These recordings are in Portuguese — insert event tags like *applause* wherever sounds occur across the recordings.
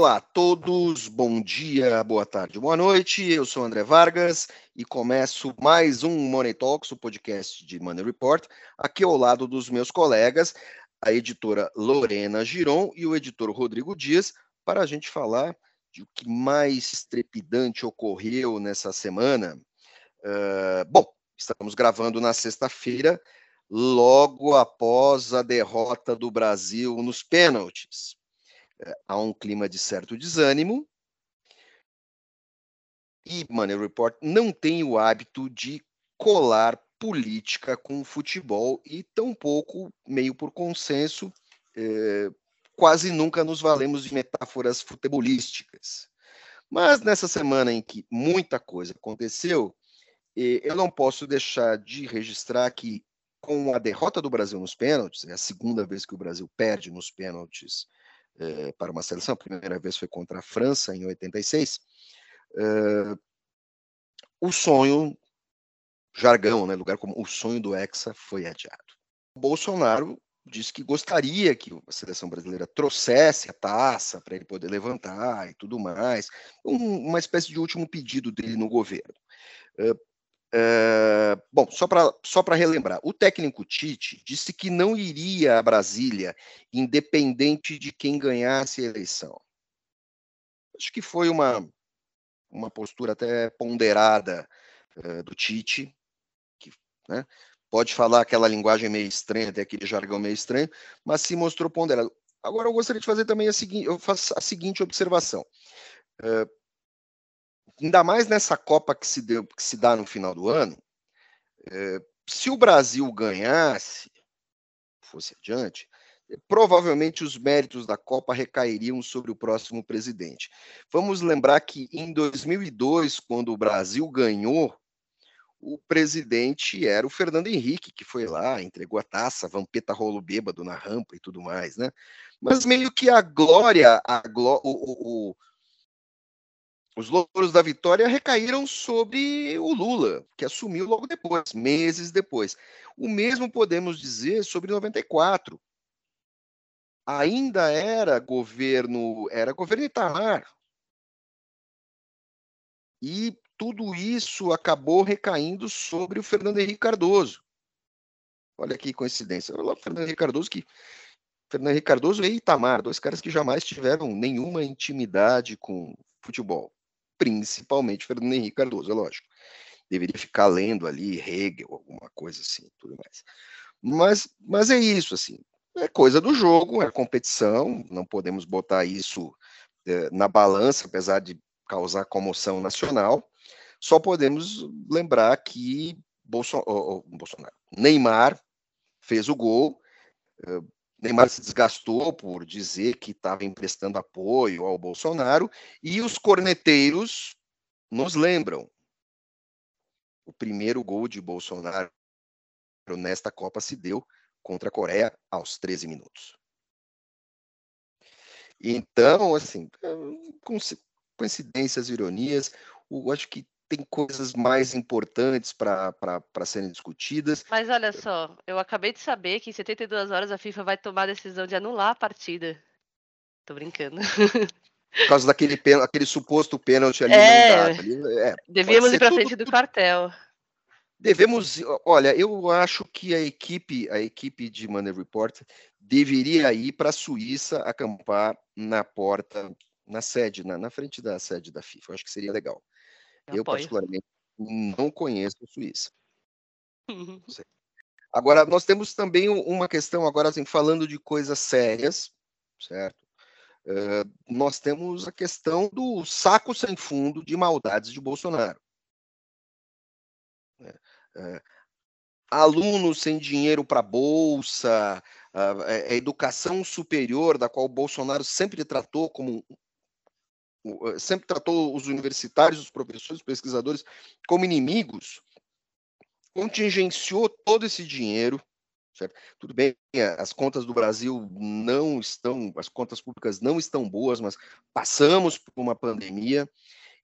Olá a todos, bom dia, boa tarde, boa noite. Eu sou André Vargas e começo mais um Money Talks, o podcast de Money Report, aqui ao lado dos meus colegas, a editora Lorena Giron e o editor Rodrigo Dias, para a gente falar de o que mais trepidante ocorreu nessa semana. Uh, bom, estamos gravando na sexta-feira, logo após a derrota do Brasil nos pênaltis há um clima de certo desânimo. E Money Report não tem o hábito de colar política com futebol e tampouco, meio por consenso, eh, quase nunca nos valemos de metáforas futebolísticas. Mas nessa semana em que muita coisa aconteceu, eh, eu não posso deixar de registrar que, com a derrota do Brasil nos pênaltis, é a segunda vez que o Brasil perde nos pênaltis é, para uma seleção. A primeira vez foi contra a França, em 86. É, eh, o sonho, jargão, né, lugar como o sonho do Hexa foi adiado. O Bolsonaro disse que gostaria que a seleção brasileira trouxesse a taça para ele poder levantar e tudo mais, um, uma espécie de último pedido dele no governo. Uh, Bom, só para só relembrar, o técnico Tite disse que não iria a Brasília, independente de quem ganhasse a eleição. Acho que foi uma, uma postura até ponderada uh, do Tite, que né, pode falar aquela linguagem meio estranha, até aquele jargão meio estranho, mas se mostrou ponderado. Agora eu gostaria de fazer também a seguinte, eu faço a seguinte observação. Uh, ainda mais nessa Copa que se, deu, que se dá no final do ano, é, se o Brasil ganhasse, fosse adiante, provavelmente os méritos da Copa recairiam sobre o próximo presidente. Vamos lembrar que em 2002, quando o Brasil ganhou, o presidente era o Fernando Henrique, que foi lá, entregou a taça, vampeta rolo bêbado na rampa e tudo mais, né? Mas meio que a glória, a o, o, os louros da vitória recaíram sobre o Lula, que assumiu logo depois, meses depois. O mesmo podemos dizer sobre 94. Ainda era governo, era governo Itamar. E tudo isso acabou recaindo sobre o Fernando Henrique Cardoso. Olha que coincidência. O Fernando Henrique Cardoso que Fernando Henrique Cardoso e Itamar, dois caras que jamais tiveram nenhuma intimidade com futebol principalmente Fernando Henrique Cardoso, é lógico. Deveria ficar lendo ali Hegel, alguma coisa assim, tudo mais. Mas, mas é isso, assim, é coisa do jogo, é competição, não podemos botar isso é, na balança, apesar de causar comoção nacional. Só podemos lembrar que oh, oh, Bolsonaro, Neymar fez o gol, uh, Neymar se desgastou por dizer que estava emprestando apoio ao Bolsonaro e os corneteiros nos lembram. O primeiro gol de Bolsonaro nesta Copa se deu contra a Coreia aos 13 minutos. Então, assim, coincidências, ironias, eu acho que tem coisas mais importantes para serem discutidas. Mas olha só, eu acabei de saber que em 72 horas a FIFA vai tomar a decisão de anular a partida. Tô brincando. Por causa daquele aquele suposto pênalti ali. É, é devíamos ir para frente do quartel. Devemos, olha, eu acho que a equipe, a equipe de Money Report deveria ir para a Suíça acampar na porta, na sede, na, na frente da sede da FIFA. Eu acho que seria legal. Eu, eu particularmente, não conheço a Suíça. Agora, nós temos também uma questão, agora assim, falando de coisas sérias, certo? Uh, nós temos a questão do saco sem fundo de maldades de Bolsonaro. Uh, alunos sem dinheiro para bolsa, a educação superior, da qual o Bolsonaro sempre tratou como sempre tratou os universitários, os professores, os pesquisadores como inimigos, contingenciou todo esse dinheiro. Certo? Tudo bem, as contas do Brasil não estão, as contas públicas não estão boas, mas passamos por uma pandemia.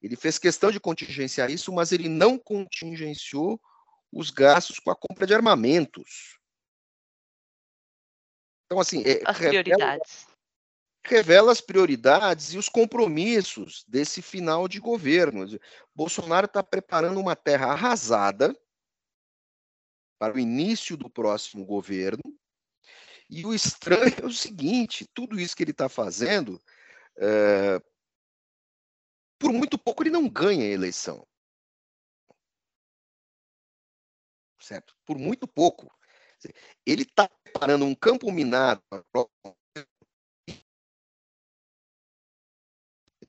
Ele fez questão de contingenciar isso, mas ele não contingenciou os gastos com a compra de armamentos. Então, assim, é, as prioridades revela as prioridades e os compromissos desse final de governo. Bolsonaro está preparando uma terra arrasada para o início do próximo governo. E o estranho é o seguinte: tudo isso que ele está fazendo, é, por muito pouco ele não ganha a eleição. Certo? Por muito pouco. Ele está preparando um campo minado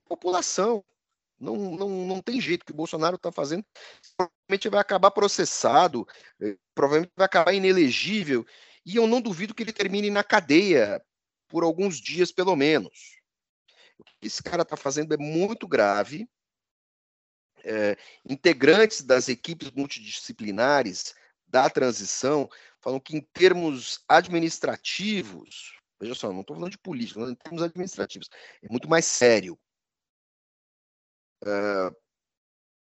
população. Não, não, não tem jeito que o Bolsonaro está fazendo. Provavelmente vai acabar processado, eh, provavelmente vai acabar inelegível, e eu não duvido que ele termine na cadeia por alguns dias, pelo menos. O que esse cara está fazendo é muito grave. É, integrantes das equipes multidisciplinares da transição falam que, em termos administrativos, veja só, não estou falando de política, em termos administrativos, é muito mais sério uh,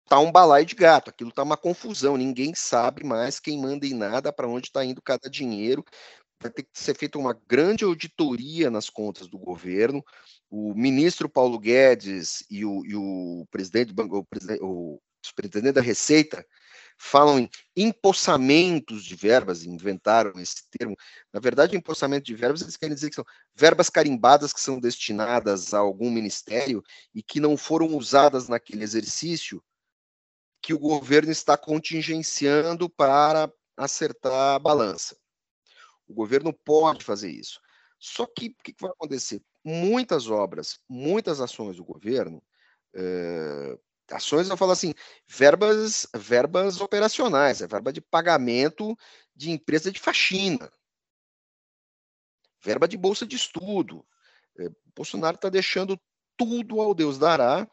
tá um balai de gato, aquilo tá uma confusão, ninguém sabe mais quem manda em nada, para onde está indo cada dinheiro. Vai ter que ser feita uma grande auditoria nas contas do governo. O ministro Paulo Guedes e o, e o presidente, o, o, o presidente da Receita falam em empossamentos de verbas, inventaram esse termo. Na verdade, empossamento de verbas, eles querem dizer que são verbas carimbadas que são destinadas a algum ministério e que não foram usadas naquele exercício que o governo está contingenciando para acertar a balança. O governo pode fazer isso. Só que o que vai acontecer? Muitas obras, muitas ações do governo eh, ações, eu falo assim, verbas, verbas operacionais, é verba de pagamento de empresa de faxina, verba de bolsa de estudo. É, Bolsonaro está deixando tudo ao Deus dará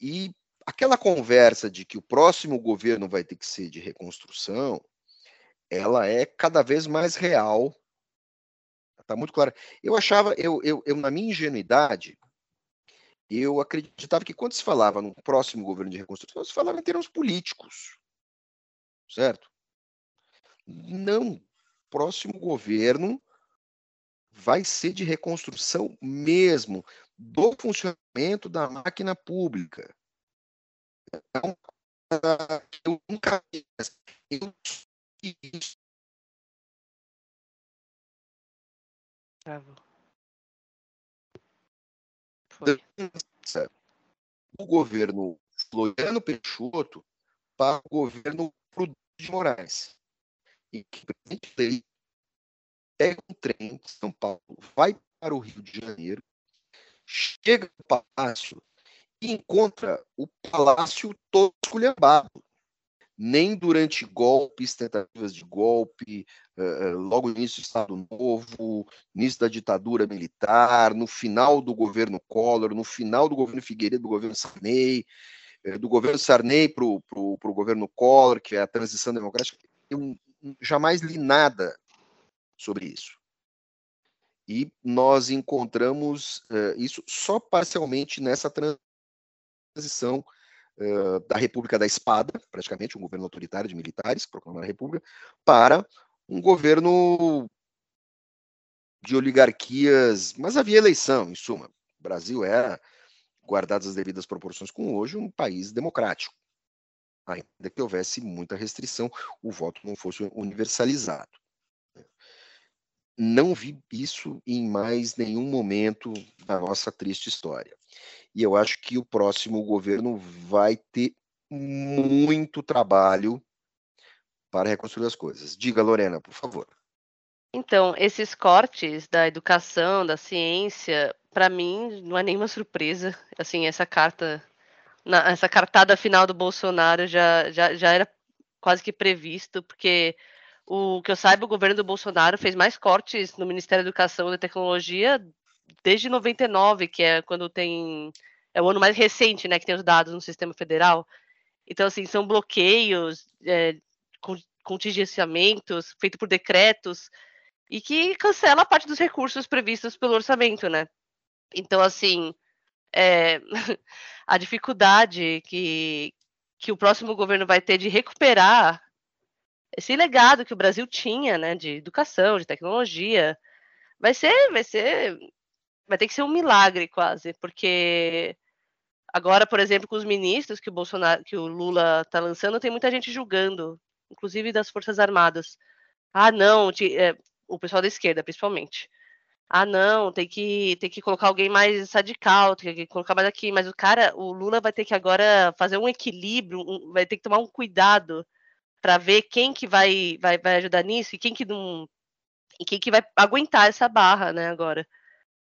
e aquela conversa de que o próximo governo vai ter que ser de reconstrução, ela é cada vez mais real. Está muito clara. Eu achava, eu, eu, eu na minha ingenuidade, eu acreditava que quando se falava no próximo governo de reconstrução, se falava em termos políticos. Certo? Não. Próximo governo vai ser de reconstrução mesmo do funcionamento da máquina pública. Então, eu nunca eu Travou. O governo Floriano Peixoto para o governo Prudente de Moraes. E que o presidente dele pega um trem de São Paulo, vai para o Rio de Janeiro, chega no palácio e encontra o palácio todo esculhambado nem durante golpes, tentativas de golpe, uh, logo no início do Estado Novo, início da ditadura militar, no final do governo Collor, no final do governo Figueiredo, do governo Sarney, uh, do governo Sarney para o governo Collor, que é a transição democrática, eu jamais li nada sobre isso. E nós encontramos isso só parcialmente nessa transição da República da Espada, praticamente um governo autoritário de militares, proclamando a República, para um governo de oligarquias, mas havia eleição, em suma. O Brasil era, guardadas as devidas proporções com hoje, um país democrático. Ainda que houvesse muita restrição, o voto não fosse universalizado. Não vi isso em mais nenhum momento da nossa triste história. E eu acho que o próximo governo vai ter muito trabalho para reconstruir as coisas. Diga, Lorena, por favor. Então, esses cortes da educação, da ciência, para mim não é nenhuma surpresa. Assim, essa carta, na, essa cartada final do Bolsonaro já, já, já era quase que previsto, porque o que eu saiba, o governo do Bolsonaro fez mais cortes no Ministério da Educação e Tecnologia desde 99, que é quando tem. É o ano mais recente, né, que tem os dados no sistema federal. Então, assim, são bloqueios, é, contingenciamentos feitos por decretos e que cancela parte dos recursos previstos pelo orçamento, né? Então, assim, é, *laughs* a dificuldade que, que o próximo governo vai ter de recuperar esse legado que o Brasil tinha, né, de educação, de tecnologia, vai ser, vai ser vai ter que ser um milagre quase, porque agora, por exemplo, com os ministros que o Bolsonaro, que o Lula está lançando, tem muita gente julgando, inclusive das Forças Armadas. Ah, não, é, o pessoal da esquerda, principalmente. Ah, não, tem que, tem que colocar alguém mais radical, tem que colocar mais aqui. Mas o cara, o Lula vai ter que agora fazer um equilíbrio, um, vai ter que tomar um cuidado para ver quem que vai, vai, vai ajudar nisso e quem que não. E quem que vai aguentar essa barra, né, agora.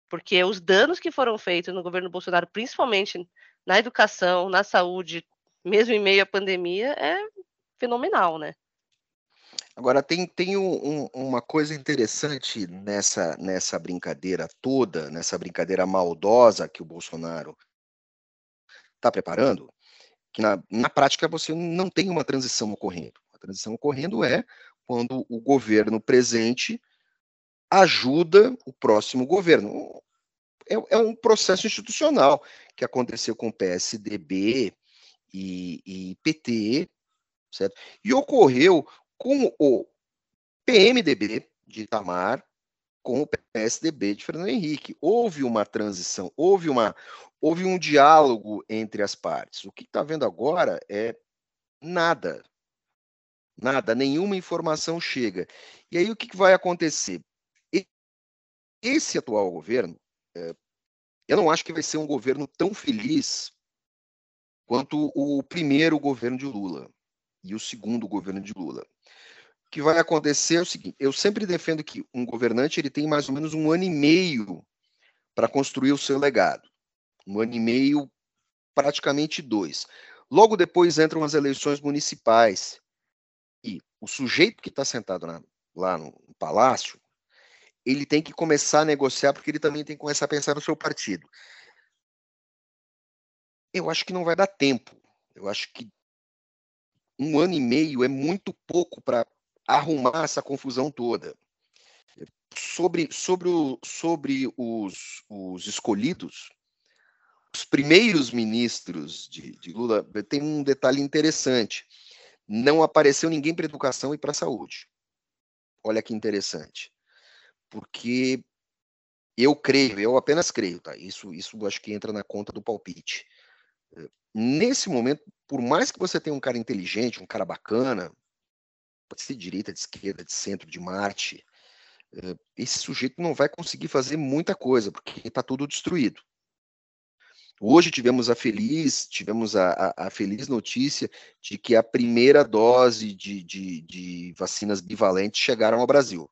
Porque os danos que foram feitos no governo Bolsonaro, principalmente na educação, na saúde, mesmo em meio à pandemia, é fenomenal, né? Agora, tem, tem um, um, uma coisa interessante nessa, nessa brincadeira toda, nessa brincadeira maldosa que o Bolsonaro está preparando, que na, na prática você não tem uma transição ocorrendo. A transição ocorrendo é quando o governo presente ajuda o próximo governo. É, é, um processo institucional que aconteceu com o PSDB e, e PT, certo? E ocorreu com o PMDB de Itamar com o PSDB de Fernando Henrique. Houve uma transição, houve, uma, houve um diálogo entre as partes. O que está vendo agora é nada. Nada, nenhuma informação chega. E aí o que, que vai acontecer? Esse atual governo, é, eu não acho que vai ser um governo tão feliz quanto o primeiro governo de Lula e o segundo governo de Lula que vai acontecer é o seguinte: eu sempre defendo que um governante ele tem mais ou menos um ano e meio para construir o seu legado. Um ano e meio, praticamente dois. Logo depois entram as eleições municipais. E o sujeito que está sentado na, lá no palácio, ele tem que começar a negociar, porque ele também tem que começar a pensar no seu partido. Eu acho que não vai dar tempo. Eu acho que um ano e meio é muito pouco para arrumar essa confusão toda. Sobre, sobre, o, sobre os, os escolhidos, os primeiros ministros de, de Lula, tem um detalhe interessante. Não apareceu ninguém para educação e para saúde. Olha que interessante. Porque eu creio, eu apenas creio, tá? Isso, isso acho que entra na conta do palpite. Nesse momento, por mais que você tenha um cara inteligente, um cara bacana, pode ser de direita, de esquerda, de centro, de Marte, eh, esse sujeito não vai conseguir fazer muita coisa, porque está tudo destruído. Hoje tivemos a feliz, tivemos a, a, a, feliz notícia de que a primeira dose de, de, de vacinas bivalentes chegaram ao Brasil.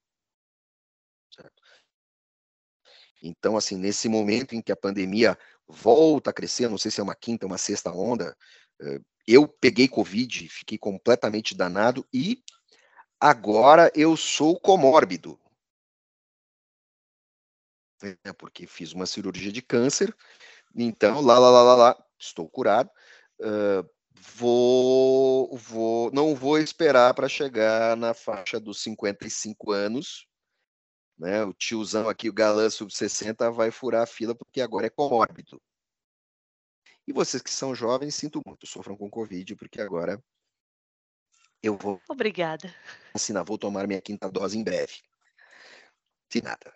Então, assim, nesse momento em que a pandemia volta a crescer, não sei se é uma quinta, uma sexta onda, eh, eu peguei Covid, fiquei completamente danado e Agora eu sou comórbido. É porque fiz uma cirurgia de câncer, então lá, lá, lá, lá, lá estou curado. Uh, vou, vou, não vou esperar para chegar na faixa dos 55 anos. Né? O tiozão aqui, o galã sub-60, vai furar a fila porque agora é comórbido. E vocês que são jovens, sinto muito, sofram com Covid, porque agora eu vou. Obrigada. Assinar, vou tomar minha quinta dose em breve. De nada.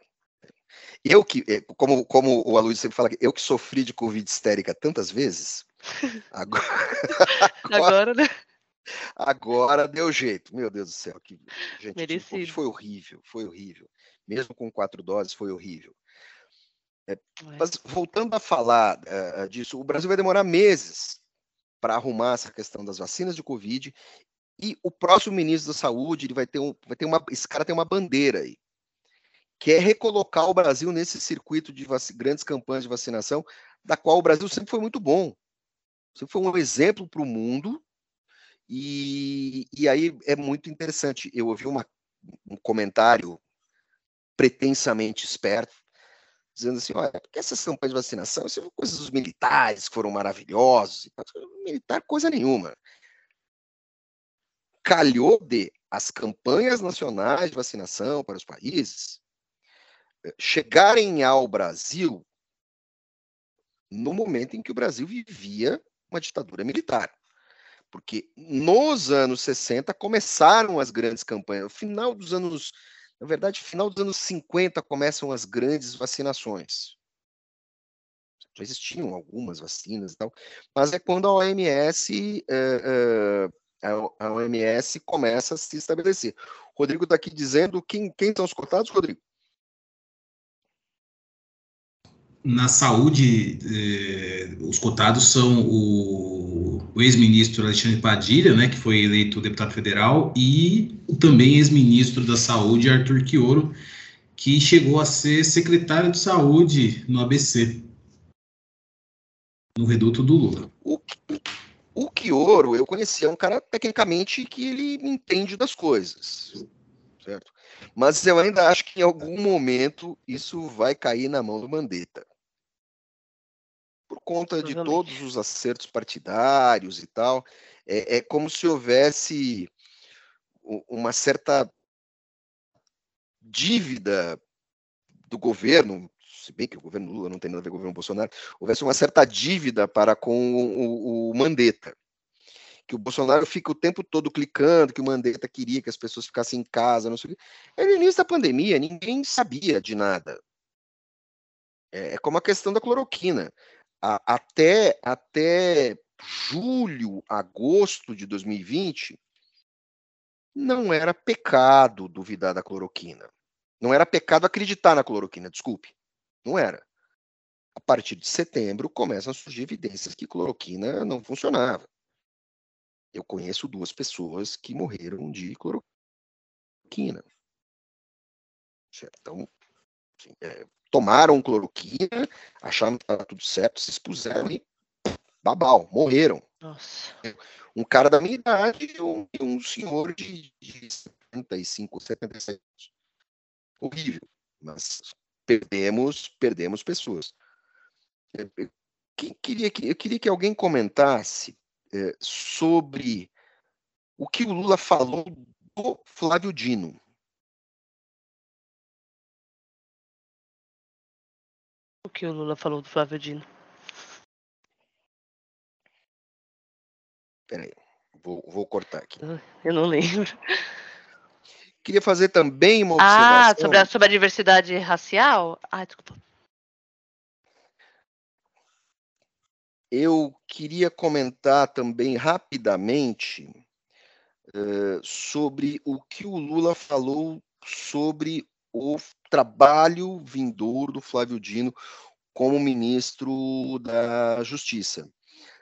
Eu que, eh, como, como o Aloysio sempre fala, eu que sofri de Covid histérica tantas vezes, *laughs* agora, agora, *laughs* agora, né? agora deu jeito. Meu Deus do céu, que gente, Merecido. foi horrível, foi horrível. Mesmo com quatro doses, foi horrível. É, mas voltando a falar uh, disso, o Brasil vai demorar meses para arrumar essa questão das vacinas de Covid e o próximo ministro da Saúde, ele vai ter um, vai ter uma, esse cara tem uma bandeira aí, que é recolocar o Brasil nesse circuito de grandes campanhas de vacinação, da qual o Brasil sempre foi muito bom. Sempre foi um exemplo para o mundo. E, e aí é muito interessante. Eu ouvi uma, um comentário pretensamente esperto, dizendo assim, olha, porque essas campanhas de vacinação são coisas dos militares que foram maravilhosos. Militar, coisa nenhuma calhou de as campanhas nacionais de vacinação para os países eh, chegarem ao Brasil no momento em que o Brasil vivia uma ditadura militar. Porque nos anos 60 começaram as grandes campanhas, no final dos anos, na verdade, final dos anos 50 começam as grandes vacinações. já existiam algumas vacinas e tal, mas é quando a OMS, é, é, a OMS começa a se estabelecer. Rodrigo está aqui dizendo quem, quem são os cotados, Rodrigo? Na saúde, eh, os cotados são o, o ex-ministro Alexandre Padilha, né, que foi eleito deputado federal, e também ex-ministro da Saúde, Arthur Quioro, que chegou a ser secretário de saúde no ABC, no reduto do Lula. O, o Quioro, eu conhecia, é um cara tecnicamente que ele entende das coisas, certo? Mas eu ainda acho que em algum momento isso vai cair na mão do Mandetta. Por conta de todos os acertos partidários e tal, é, é como se houvesse uma certa dívida do governo, se bem que o governo Lula não tem nada a ver com o governo Bolsonaro, houvesse uma certa dívida para com o, o Mandetta. Que o Bolsonaro fica o tempo todo clicando, que o Mandetta queria que as pessoas ficassem em casa, não sei o quê. É no início da pandemia, ninguém sabia de nada. É, é como a questão da cloroquina. Até, até julho, agosto de 2020, não era pecado duvidar da cloroquina. Não era pecado acreditar na cloroquina, desculpe. Não era. A partir de setembro começam a surgir evidências que cloroquina não funcionava. Eu conheço duas pessoas que morreram de cloroquina. Então, assim, é, tomaram cloroquina, acharam que estava tudo certo, se expuseram e babau, morreram. Nossa. Um cara da minha idade e um, um senhor de, de 75, 77 anos. Horrível, mas perdemos, perdemos pessoas. Eu, queria que, eu queria que alguém comentasse é, sobre o que o Lula falou do Flávio Dino. Que o Lula falou do Flávio Dino? Peraí, vou, vou cortar aqui. Eu não lembro. Queria fazer também uma observação. Ah, sobre a, sobre a diversidade racial? Ah, desculpa. Eu queria comentar também rapidamente uh, sobre o que o Lula falou sobre o trabalho vindouro do Flávio Dino como ministro da Justiça.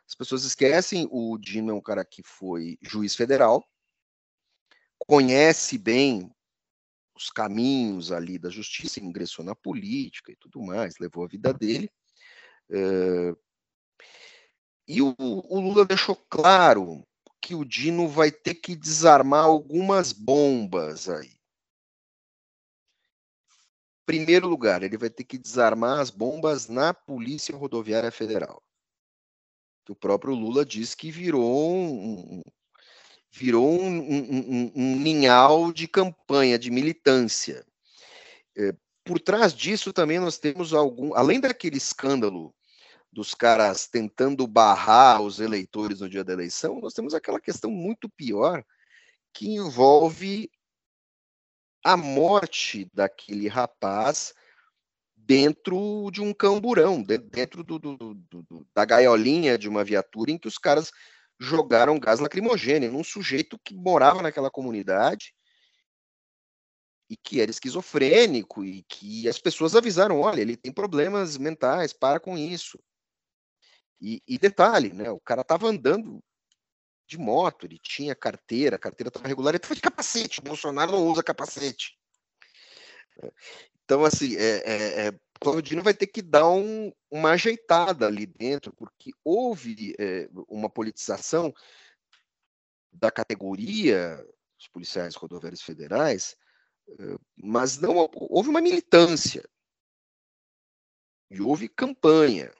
As pessoas esquecem, o Dino é um cara que foi juiz federal, conhece bem os caminhos ali da justiça, ingressou na política e tudo mais, levou a vida dele. Uh, e o, o, Lula deixou claro que o Dino vai ter que desarmar algumas bombas aí. Primeiro lugar, ele vai ter que desarmar as bombas na Polícia Rodoviária Federal. O próprio Lula diz que virou um, virou um, um, um, ninhal de campanha, de militância. É, por trás disso também nós temos algum, além daquele escândalo dos caras tentando barrar os eleitores no dia da eleição, nós temos aquela questão muito pior que envolve a morte daquele rapaz dentro de um camburão, dentro do, do, do, da gaiolinha de uma viatura em que os caras jogaram gás lacrimogêneo num sujeito que morava naquela comunidade e que era esquizofrênico e que as pessoas avisaram, olha, ele tem problemas mentais, para com isso. E, e detalhe, né, o cara estava andando de moto, ele tinha carteira, a carteira estava regular, ele estava de capacete, o Bolsonaro não usa capacete. Então, assim, é, é, é Claudino vai ter que dar um, uma ajeitada ali dentro, porque houve é, uma politização da categoria dos policiais rodoviários federais, é, mas não houve uma militância e houve campanha.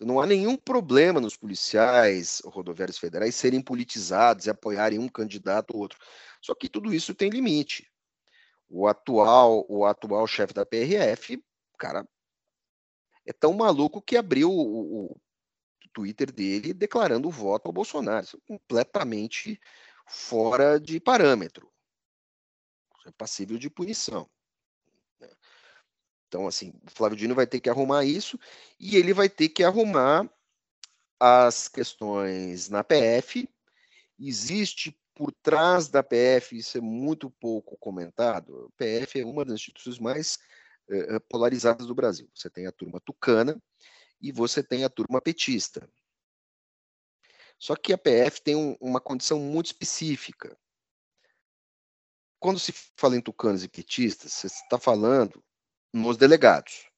Então, não há nenhum problema nos policiais rodoviários federais serem politizados e apoiarem um candidato ou outro. Só que tudo isso tem limite. O atual, o atual chefe da PRF cara é tão maluco que abriu o, o Twitter dele declarando o voto ao Bolsonaro. Isso é completamente fora de parâmetro. Isso é passível de punição. Então, assim, o Flávio Dino vai ter que arrumar isso e ele vai ter que arrumar as questões na PF. Existe por trás da PF, isso é muito pouco comentado. A PF é uma das instituições mais eh, polarizadas do Brasil. Você tem a turma tucana e você tem a turma petista. Só que a PF tem um, uma condição muito específica. Quando se fala em tucanos e petistas, você está falando nos delegados.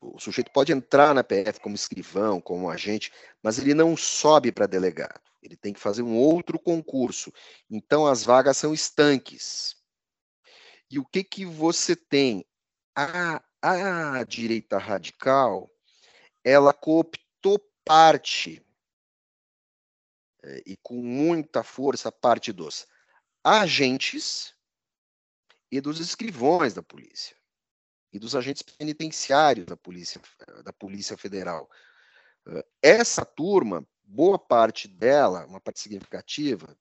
O sujeito pode entrar na PF como escrivão, como agente, mas ele não sobe para delegado. Ele tem que fazer um outro concurso. Então as vagas são estanques. E o que que você tem? A, a direita radical, ela cooptou parte eh, e com muita força parte dos agentes e dos escrivões da polícia e dos agentes penitenciários da polícia da polícia federal. Essa turma, boa parte dela, uma parte significativa,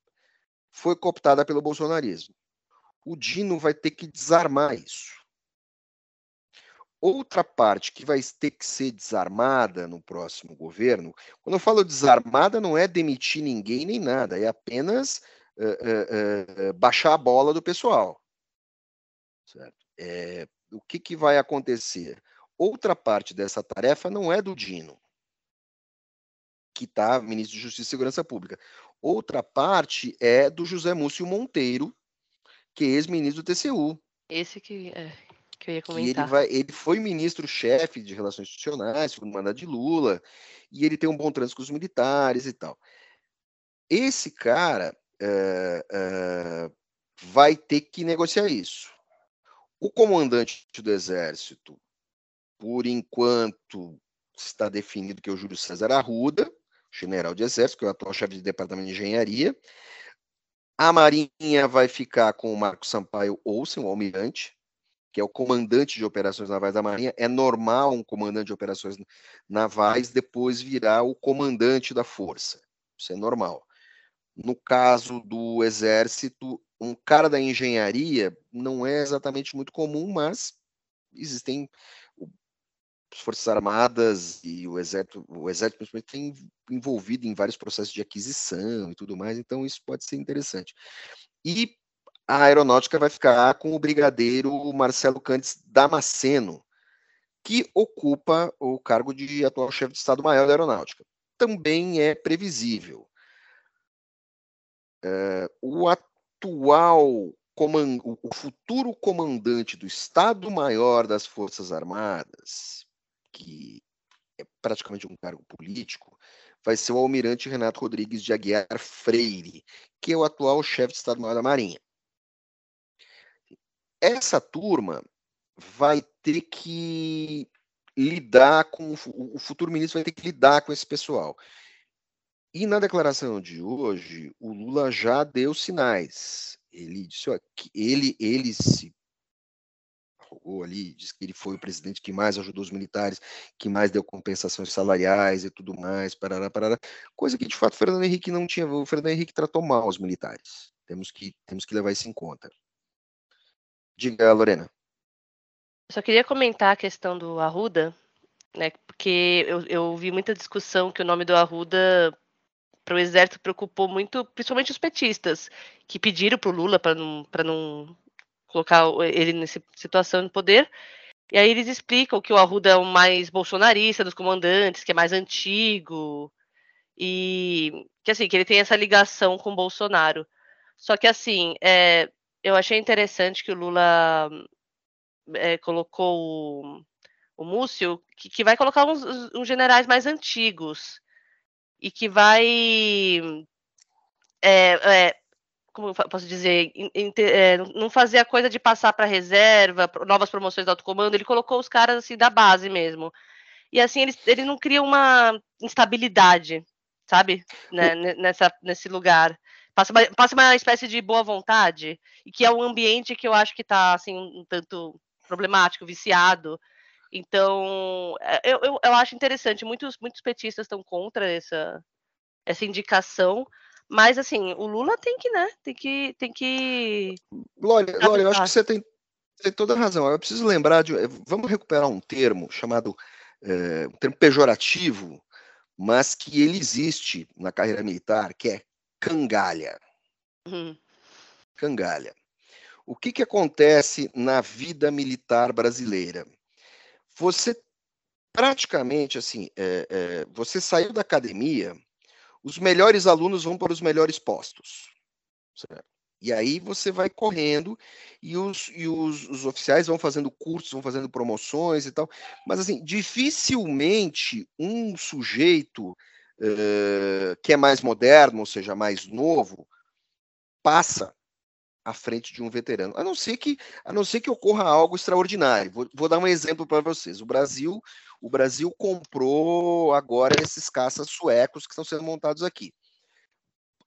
foi cooptada pelo bolsonarismo. O Dino vai ter que desarmar isso. Outra parte que vai ter que ser desarmada no próximo governo, quando eu falo desarmada, não é demitir ninguém nem nada, é apenas uh, uh, uh, baixar a bola do pessoal. Certo? É, o que, que vai acontecer? Outra parte dessa tarefa não é do Dino, que está ministro de Justiça e Segurança Pública. Outra parte é do José Múcio Monteiro, que é ex-ministro do TCU. Esse que, é, que eu ia comentar. Ele, vai, ele foi ministro-chefe de Relações Institucionais, segundo mandato de Lula, e ele tem um bom trânsito com os militares e tal. Esse cara é, é, vai ter que negociar isso. O comandante do Exército, por enquanto, está definido que é o Júlio César Arruda, general de Exército, que é o atual chefe de departamento de engenharia. A Marinha vai ficar com o Marco Sampaio Olsen, o almirante, que é o comandante de operações navais da Marinha. É normal um comandante de operações navais depois virar o comandante da força. Isso é normal. No caso do Exército, cara da engenharia não é exatamente muito comum, mas existem as Forças Armadas e o Exército, o Exército principalmente tem envolvido em vários processos de aquisição e tudo mais, então isso pode ser interessante. E a aeronáutica vai ficar com o brigadeiro Marcelo Cantes Damasceno, que ocupa o cargo de atual chefe de Estado-Maior da Aeronáutica. Também é previsível. É, o atual o futuro comandante do Estado-Maior das Forças Armadas, que é praticamente um cargo político, vai ser o almirante Renato Rodrigues de Aguiar Freire, que é o atual chefe de Estado-Maior da Marinha. Essa turma vai ter que lidar com o futuro ministro vai ter que lidar com esse pessoal. E na declaração de hoje, o Lula já deu sinais. Ele disse ó, que ele, ele se arrogou ali, disse que ele foi o presidente que mais ajudou os militares, que mais deu compensações salariais e tudo mais, parará, parará. Coisa que de fato o Fernando Henrique não tinha. O Fernando Henrique tratou mal os militares. Temos que, temos que levar isso em conta. Diga, Lorena. Só queria comentar a questão do Arruda, né? Porque eu, eu vi muita discussão que o nome do Arruda para o exército preocupou muito, principalmente os petistas, que pediram para o Lula para não, não colocar ele nessa situação de poder. E aí eles explicam que o Arruda é o mais bolsonarista dos comandantes, que é mais antigo, e que assim, que ele tem essa ligação com o Bolsonaro. Só que assim, é, eu achei interessante que o Lula é, colocou o, o Múcio, que, que vai colocar uns, uns generais mais antigos e que vai. É, é, como eu posso dizer, é, não fazer a coisa de passar para reserva, novas promoções do alto comando, ele colocou os caras assim da base mesmo. E assim, ele, ele não cria uma instabilidade, sabe? Né, nessa, nesse lugar. Passa uma, passa uma espécie de boa vontade, e que é um ambiente que eu acho que está assim, um tanto problemático, viciado, então, eh, eu, eu, eu acho interessante. Muitos, muitos petistas estão contra essa, essa indicação. Mas assim, o Lula tem que, né? Tem que. Tem que... Glória, Glória, eu acho que você tem, tem toda a razão. Eu preciso lembrar de. Vamos recuperar um termo chamado. É, um termo pejorativo, mas que ele existe na carreira militar, que é cangalha. Uhum. Cangalha. O que, que acontece na vida militar brasileira? Você praticamente assim, é, é, você saiu da academia, os melhores alunos vão para os melhores postos. Certo? E aí você vai correndo e os, e os, os oficiais vão fazendo cursos, vão fazendo promoções e tal. Mas assim, dificilmente um sujeito uh, que é mais moderno, ou seja, mais novo, passa à frente de um veterano. A não ser que, a não ser que ocorra algo extraordinário. Vou, vou dar um exemplo para vocês. O Brasil, o Brasil comprou agora esses caças suecos que estão sendo montados aqui.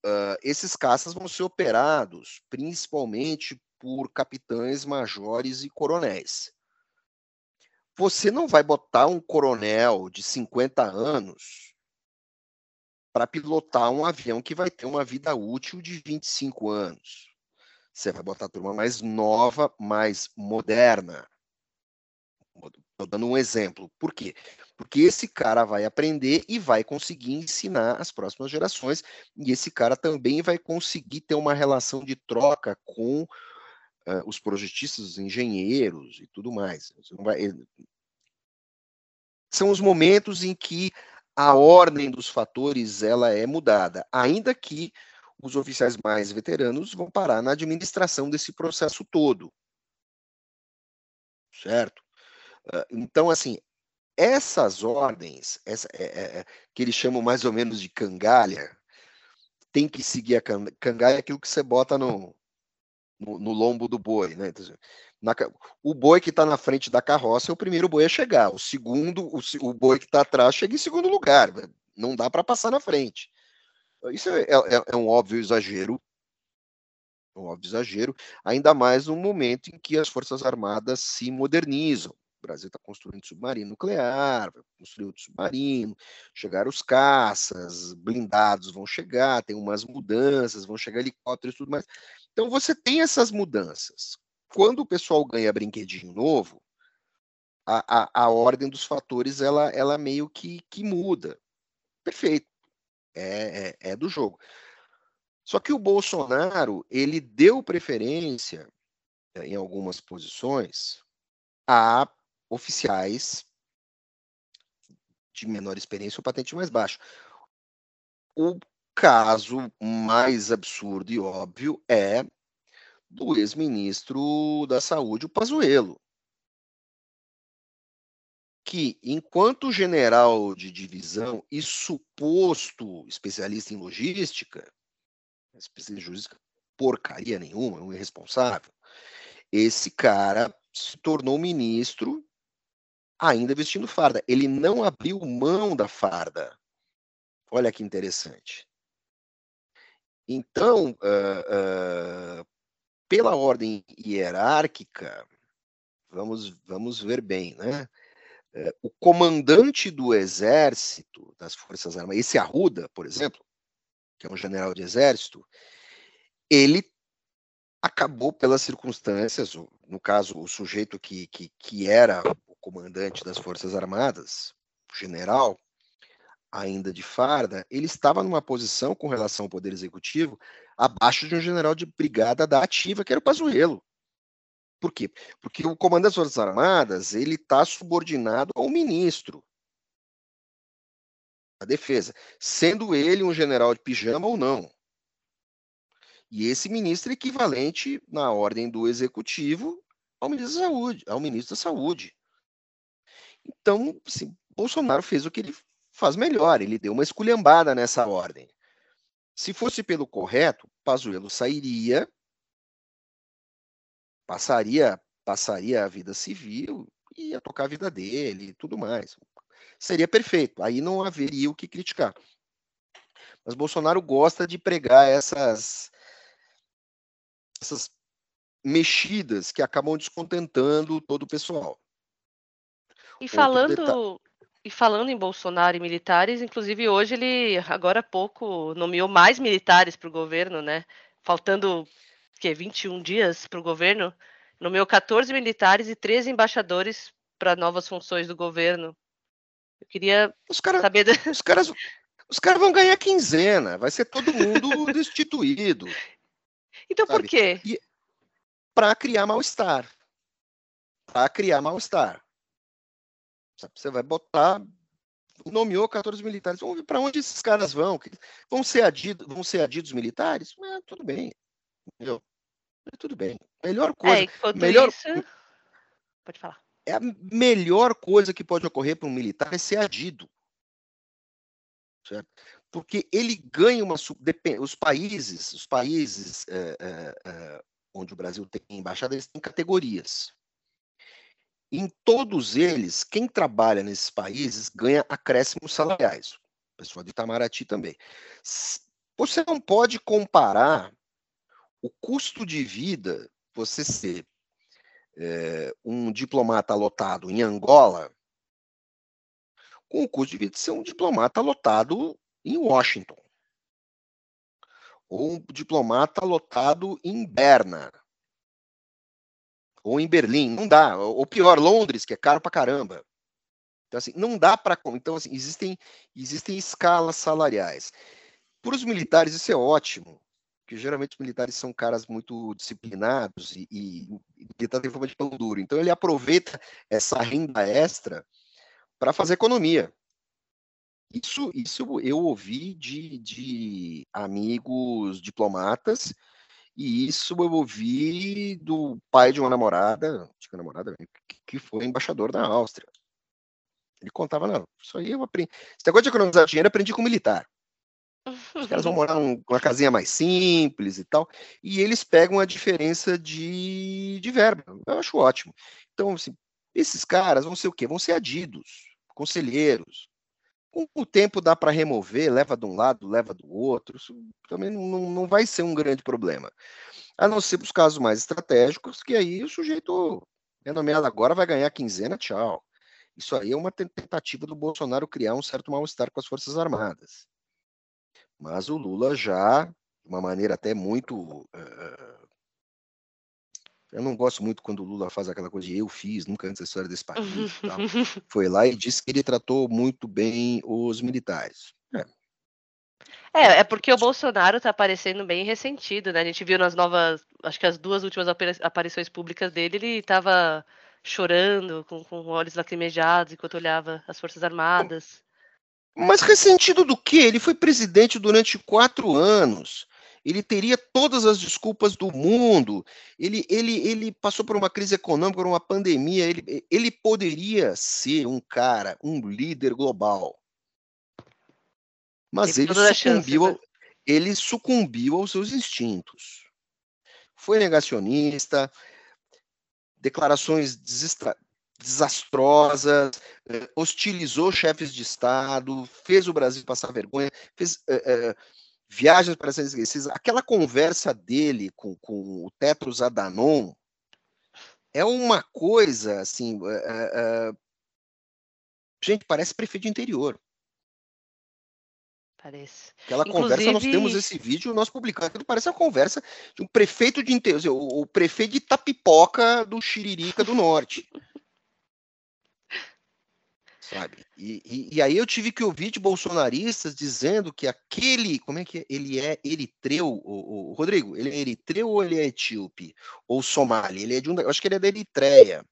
Uh, esses caças vão ser operados principalmente por capitães, majores e coronéis. Você não vai botar um coronel de 50 anos para pilotar um avião que vai ter uma vida útil de 25 anos. Você vai botar a turma mais nova, mais moderna. Estou dando um exemplo. Por quê? Porque esse cara vai aprender e vai conseguir ensinar as próximas gerações, e esse cara também vai conseguir ter uma relação de troca com uh, os projetistas, os engenheiros e tudo mais. Vai... São os momentos em que a ordem dos fatores ela é mudada, ainda que os oficiais mais veteranos vão parar na administração desse processo todo. Certo? Então, assim, essas ordens, essa, é, é, é, que eles chamam mais ou menos de cangalha, tem que seguir a cangalha, aquilo que você bota no, no, no lombo do boi, né? Então, na, o boi que está na frente da carroça é o primeiro boi a chegar, o segundo, o, o boi que está atrás chega em segundo lugar, não dá para passar na frente. Isso é, é, é um óbvio exagero, um óbvio exagero, ainda mais no momento em que as Forças Armadas se modernizam. O Brasil está construindo submarino nuclear, vai construir outro submarino, chegar os caças, blindados vão chegar, tem umas mudanças, vão chegar helicópteros e tudo mais. Então você tem essas mudanças. Quando o pessoal ganha brinquedinho novo, a, a, a ordem dos fatores ela, ela meio que, que muda. Perfeito é, é, é do jogo. Só que o Bolsonaro ele deu preferência eh, em algumas posições a oficiais de menor experiência ou patente mais baixa. O caso mais absurdo e óbvio é do ex-ministro da Saúde, o Pazuello que, enquanto general de divisão e suposto especialista em logística, especialista em logística, porcaria nenhuma, um irresponsável, esse cara se tornou ministro ainda vestindo farda. Ele não abriu mão da farda. Olha que interessante. Então, uh, uh, pela ordem hierárquica, vamos, vamos ver bem, né? O comandante do exército, das Forças Armadas, esse Arruda, por exemplo, que é um general de exército, ele acabou pelas circunstâncias, no caso, o sujeito que, que, que era o comandante das Forças Armadas, o general, ainda de farda, ele estava numa posição com relação ao Poder Executivo abaixo de um general de brigada da ativa, que era o Pazuello. Por quê? Porque o comandante das Forças Armadas ele está subordinado ao ministro da Defesa, sendo ele um general de pijama ou não. E esse ministro é equivalente na ordem do executivo ao ministro da Saúde, ao ministro da Saúde. Então, assim, Bolsonaro fez o que ele faz melhor, ele deu uma esculhambada nessa ordem. Se fosse pelo correto, Pazuello sairia passaria passaria a vida civil e ia tocar a vida dele e tudo mais. Seria perfeito, aí não haveria o que criticar. Mas Bolsonaro gosta de pregar essas essas mexidas que acabam descontentando todo o pessoal. E falando e falando em Bolsonaro e militares, inclusive hoje ele agora há pouco nomeou mais militares para o governo, né? Faltando que 21 dias para o governo, nomeou 14 militares e 13 embaixadores para novas funções do governo. Eu queria os cara, saber. Os caras, os caras vão ganhar quinzena, vai ser todo mundo *laughs* destituído. Então sabe? por quê? Para criar mal-estar. Para criar mal-estar. Você vai botar. Nomeou 14 militares. Vamos ver para onde esses caras vão. Vão ser adidos, vão ser adidos militares? É, tudo bem. Entendeu? É, tudo bem. Melhor coisa. É, melhor, isso... Pode falar. É a melhor coisa que pode ocorrer para um militar é ser adido. Certo? Porque ele ganha uma. Os países, os países é, é, onde o Brasil tem embaixada, eles têm categorias. Em todos eles, quem trabalha nesses países ganha acréscimos salariais. O pessoal de Itamaraty também. Você não pode comparar o custo de vida, você ser é, um diplomata lotado em Angola, com o custo de vida de ser um diplomata lotado em Washington. Ou um diplomata lotado em Berna ou em Berlim, não dá. Ou pior, Londres, que é caro pra caramba. Então, assim, não dá para. Então, assim, existem, existem escalas salariais. Para os militares, isso é ótimo, porque geralmente os militares são caras muito disciplinados e, e, e tem forma de pão duro. Então, ele aproveita essa renda extra para fazer economia. Isso, isso eu ouvi de, de amigos diplomatas e isso eu ouvi do pai de uma namorada, de uma namorada que foi embaixador da Áustria. Ele contava, não, isso aí eu aprendi. Esse negócio de economizar dinheiro aprendi com militar. Os caras vão *laughs* morar numa casinha mais simples e tal, e eles pegam a diferença de, de verba. Eu acho ótimo. Então, assim, esses caras vão ser o quê? Vão ser adidos, conselheiros, com o tempo dá para remover, leva de um lado, leva do outro, isso também não, não vai ser um grande problema. A não ser para os casos mais estratégicos, que aí o sujeito é nomeado agora, vai ganhar quinzena, tchau. Isso aí é uma tentativa do Bolsonaro criar um certo mal-estar com as Forças Armadas. Mas o Lula já, de uma maneira até muito uh, eu não gosto muito quando o Lula faz aquela coisa de eu fiz, nunca antes a história desse país. *laughs* Foi lá e disse que ele tratou muito bem os militares. É. É, é porque o Bolsonaro tá aparecendo bem ressentido, né? A gente viu nas novas, acho que as duas últimas aparições públicas dele, ele tava chorando, com, com olhos lacrimejados, enquanto olhava as Forças Armadas. Mas ressentido do quê? Ele foi presidente durante quatro anos ele teria todas as desculpas do mundo, ele, ele, ele passou por uma crise econômica, por uma pandemia, ele, ele poderia ser um cara, um líder global. Mas ele sucumbiu, né? ele sucumbiu aos seus instintos. Foi negacionista, declarações desastrosas, eh, hostilizou chefes de Estado, fez o Brasil passar vergonha, fez, eh, eh, Viagens para ser esquecidas, aquela conversa dele com, com o Tetros Adanon é uma coisa assim. É, é, gente, parece prefeito de interior. Parece. Aquela Inclusive... conversa, nós temos esse vídeo, nós publicamos, aquilo parece uma conversa de um prefeito de interior, o, o prefeito de Tapipoca do Xiririca do Norte sabe? E, e, e, aí eu tive que ouvir de bolsonaristas dizendo que aquele, como é que é? Ele é eritreu, o, o, Rodrigo, ele é eritreu ou ele é etíope? Ou somali? Ele é de um, eu acho que ele é da Eritreia.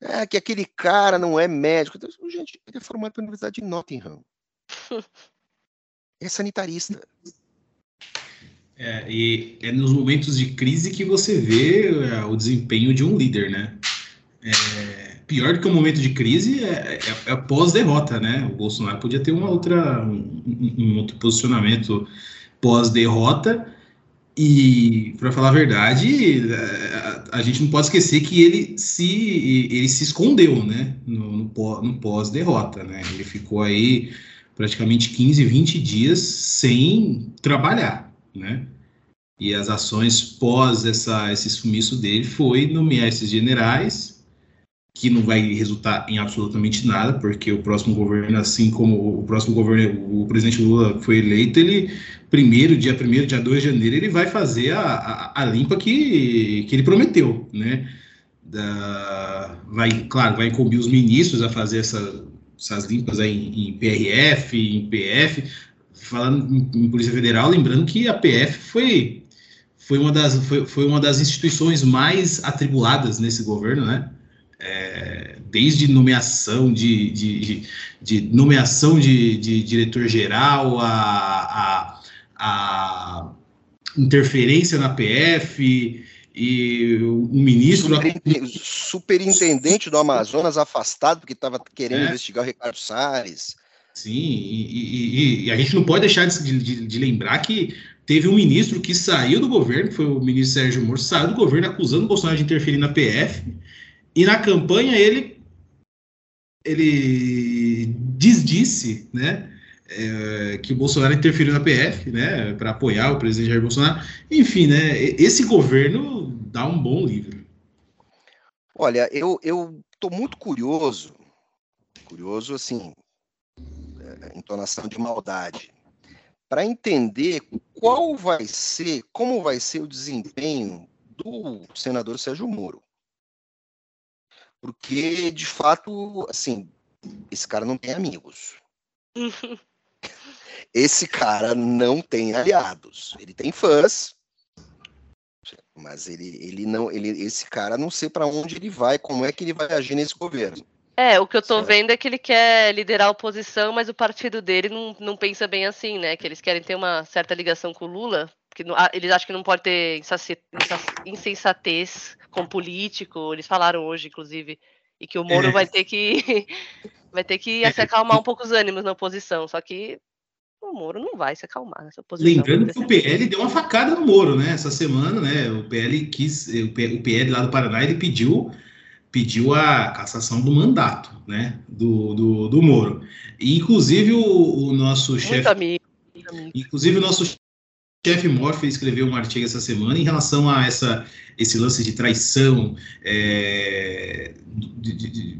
É, que aquele cara não é médico. Então, gente, ele é formado pela Universidade de Nottingham. É sanitarista. É, e é nos momentos de crise que você vê é, o desempenho de um líder, né? É, pior do que um momento de crise é, é, é pós-derrota, né? O Bolsonaro podia ter uma outra, um, um outro posicionamento pós-derrota. E, para falar a verdade, a, é, a, gente não pode esquecer que ele se, ele se escondeu, né? No, no pós-derrota, né? Ele ficou aí praticamente 15, 20 dias sem trabalhar, né? E as ações pós essa, esse sumiço dele foi nomear esses generais que não vai resultar em absolutamente nada, porque o próximo governo, assim como o próximo governo, o presidente Lula foi eleito, ele, primeiro, dia primeiro, dia 2 de janeiro, ele vai fazer a, a, a limpa que, que ele prometeu, né? Da, vai, claro, vai incumbir os ministros a fazer essa, essas limpas aí em, em PRF, em PF, falando em, em, Polícia Federal, lembrando que a PF foi, foi, uma das, foi, foi uma das instituições mais atribuladas nesse governo, né? É, desde nomeação de, de, de, nomeação de, de diretor-geral, a, a, a, interferência na PF e o ministro... Superintendente do Amazonas afastado porque estava querendo é. investigar o Ricardo Salles. Sim, e, e, e, a gente não pode deixar de, de, de, lembrar que teve um ministro que saiu do governo, que foi o ministro Sérgio Moro, saiu do governo acusando o Bolsonaro de interferir na PF, e na campanha ele ele desdisse, né, é, que o Bolsonaro interferiu na PF, né, para apoiar o presidente Jair Bolsonaro. Enfim, né, esse governo dá um bom livro. Olha, eu eu tô muito curioso, curioso assim, é, entonação de maldade, para entender qual vai ser, como vai ser o desempenho do senador Sérgio Moro. Porque, de fato, assim, esse cara não tem amigos. *laughs* esse cara não tem aliados. Ele tem fãs, mas ele, ele não, ele, esse cara não sei para onde ele vai, como é que ele vai agir nesse governo. É, o que eu tô certo. vendo é que ele quer liderar a oposição, mas o partido dele não, não pensa bem assim, né? Que eles querem ter uma certa ligação com o Lula, que não, eles acham que não pode ter insensatez com político. Eles falaram hoje, inclusive, e que o Moro é. vai ter que *laughs* vai ter que se acalmar um pouco os ânimos na oposição. Só que o Moro não vai se acalmar nessa oposição. Lembrando que o PL deu uma facada no Moro, né? Essa semana, né? O PL quis, o PL lá do Paraná, ele pediu pediu a cassação do mandato, né? Do, do, do Moro. E, inclusive o, o nosso chefe, inclusive o nosso chefe Morphy escreveu um artigo essa semana em relação a essa, esse lance de traição é, de, de, de,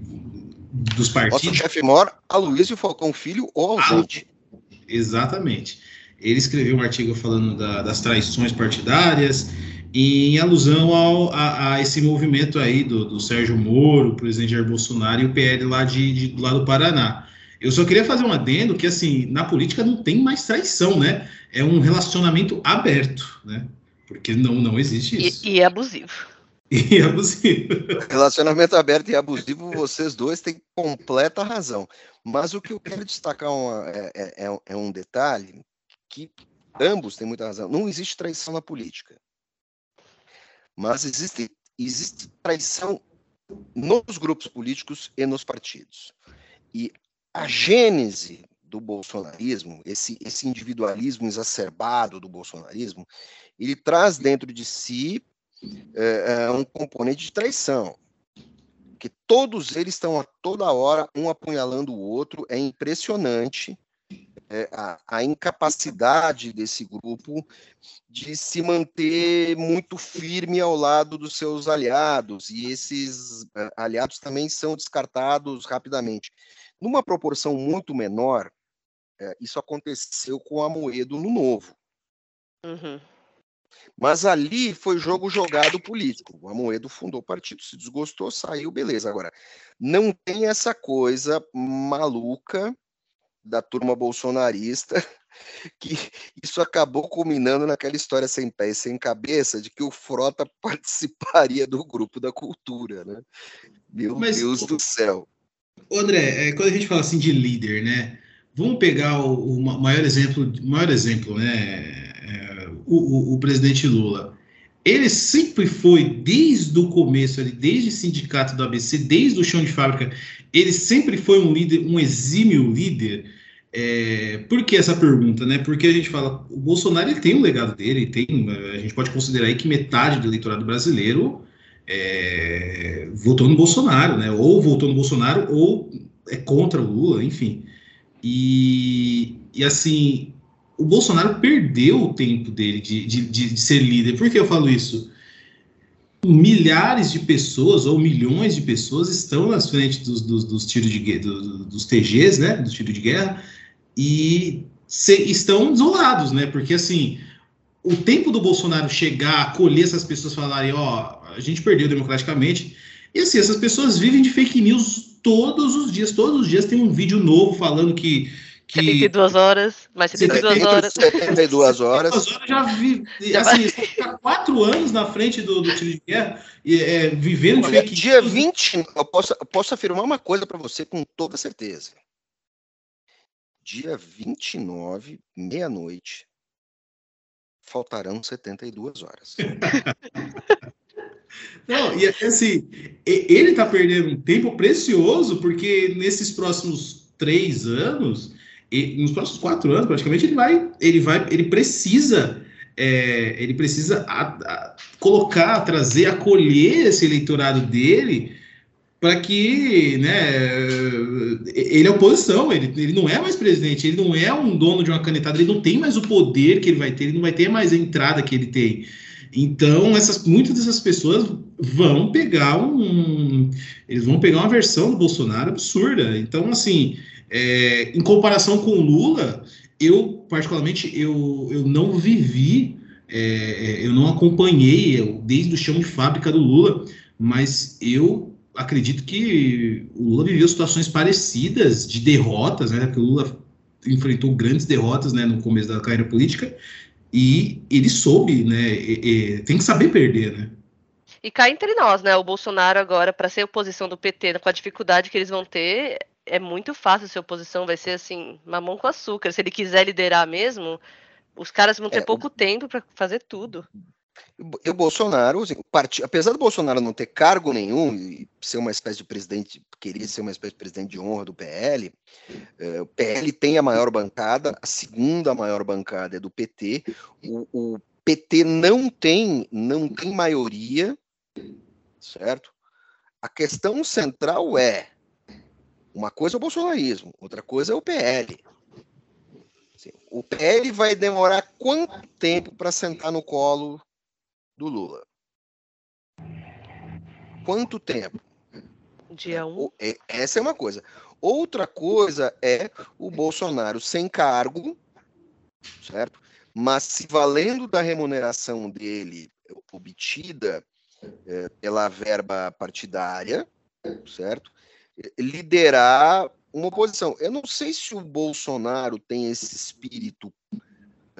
dos partidos. Nosso chefe Mor, Aloysio Falcão Filho ou ausente. Ah, exatamente. Ele escreveu um artigo falando da, das traições partidárias, em alusão ao, a, a, esse movimento aí do, do Sérgio Moro, o presidente Jair Bolsonaro e o PL lá, de, de, lá do Paraná. Eu só queria fazer um adendo que, assim, na política não tem mais traição, né? É um relacionamento aberto, né? Porque não, não existe isso. E, *laughs* e é abusivo. E é abusivo. Relacionamento aberto e abusivo, vocês dois têm completa razão. Mas o que eu quero destacar uma, é, é, é, é um detalhe que ambos têm muita razão. Não existe traição na política. Mas existe, existe traição nos grupos políticos e nos partidos. E a gênese do bolsonarismo, esse, esse individualismo exacerbado do bolsonarismo, ele traz dentro de si é, é, um componente de traição. Que todos eles estão a toda hora um apunhalando o outro, é impressionante é, a, a, incapacidade desse grupo de se manter muito firme ao lado dos seus aliados, e esses é, aliados também são descartados rapidamente. Numa proporção muito menor, é, isso aconteceu com a Moedo no Novo. Uhum. Mas ali foi jogo jogado político. O Amoedo fundou o partido, se desgostou, saiu, beleza. Agora, não tem essa coisa maluca da turma bolsonarista, *laughs* que isso acabou culminando naquela história sem pé e sem cabeça de que o Frota *laughs* participaria do grupo da cultura, né? Meu Mas, Deus do céu. André, é, quando a gente fala assim de líder, né? Vamos pegar o, o maior exemplo, maior exemplo, né? É, o, o, o, presidente Lula. Ele sempre foi, desde o começo, desde o sindicato do ABC, desde o chão de fábrica, ele sempre foi um líder, um exímio líder. É, por que essa pergunta, né? Porque a gente fala, o Bolsonaro ele tem um legado dele, tem, a gente pode considerar aí que metade do eleitorado brasileiro é, votou no Bolsonaro, né? Ou votou no Bolsonaro ou é contra o Lula, enfim. E, e assim, o Bolsonaro perdeu o tempo dele de, de, de, ser líder. Por que eu falo isso? milhares de pessoas ou milhões de pessoas estão nas frentes dos, dos, dos tiros de do, dos TGs, né, dos tiros de guerra, e se, estão isolados, né, porque assim, o tempo do Bolsonaro chegar, acolher essas pessoas, falarem, ó, a gente perdeu democraticamente, e assim, essas pessoas vivem de fake news todos os dias, todos os dias tem um vídeo novo falando que que... 72 horas, mais 72 horas. 72 horas. 72 horas já vi. Assim, ficar quatro anos na frente do, do tiro de guerra, é, vivendo Olha, fake Dia 20, eu posso, eu posso afirmar uma coisa para você com toda certeza. Dia 29, meia-noite, faltarão 72 horas. *laughs* Não, e assim, ele está perdendo um tempo precioso, porque nesses próximos três anos, nos próximos quatro anos, praticamente, ele vai, ele vai, ele precisa, é, ele precisa a, a, colocar, trazer, acolher esse eleitorado dele para que, né, ele é oposição, ele, ele não é mais presidente, ele não é um dono de uma canetada, ele não tem mais o poder que ele vai ter, ele não vai ter mais a entrada que ele tem. Então, essas, muitas dessas pessoas vão pegar um. Eles vão pegar uma versão do Bolsonaro absurda. Então, assim, é, em comparação com o Lula, eu, particularmente, eu, eu não vivi, é, é, eu não acompanhei eu, desde o chão de fábrica do Lula, mas eu acredito que o Lula viveu situações parecidas de derrotas, né? Porque o Lula enfrentou grandes derrotas né, no começo da carreira política e ele soube, né? E, e, tem que saber perder, né? E cá entre nós, né? O Bolsonaro agora, para ser oposição do PT, com a dificuldade que eles vão ter, é muito fácil ser oposição, vai ser assim, mamão com açúcar. Se ele quiser liderar mesmo, os caras vão ter é, pouco tempo para fazer tudo. O Bolsonaro, assim, apesar do Bolsonaro não ter cargo nenhum e ser uma espécie de presidente, queria ser uma espécie de presidente de honra do PL, é, o PL tem a maior bancada, a segunda maior bancada é do PT. O, o PT não tem, não tem maioria, certo? A questão central é uma coisa é o bolsonarismo, outra coisa é o PL. Assim, o PL vai demorar quanto tempo para sentar no colo do Lula? Quanto tempo? Dia 1. Um. É, essa é uma coisa. Outra coisa é o Bolsonaro sem cargo, certo? Mas se valendo da remuneração dele obtida é, pela verba partidária, certo? liderar uma oposição. Eu não sei se o Bolsonaro tem esse espírito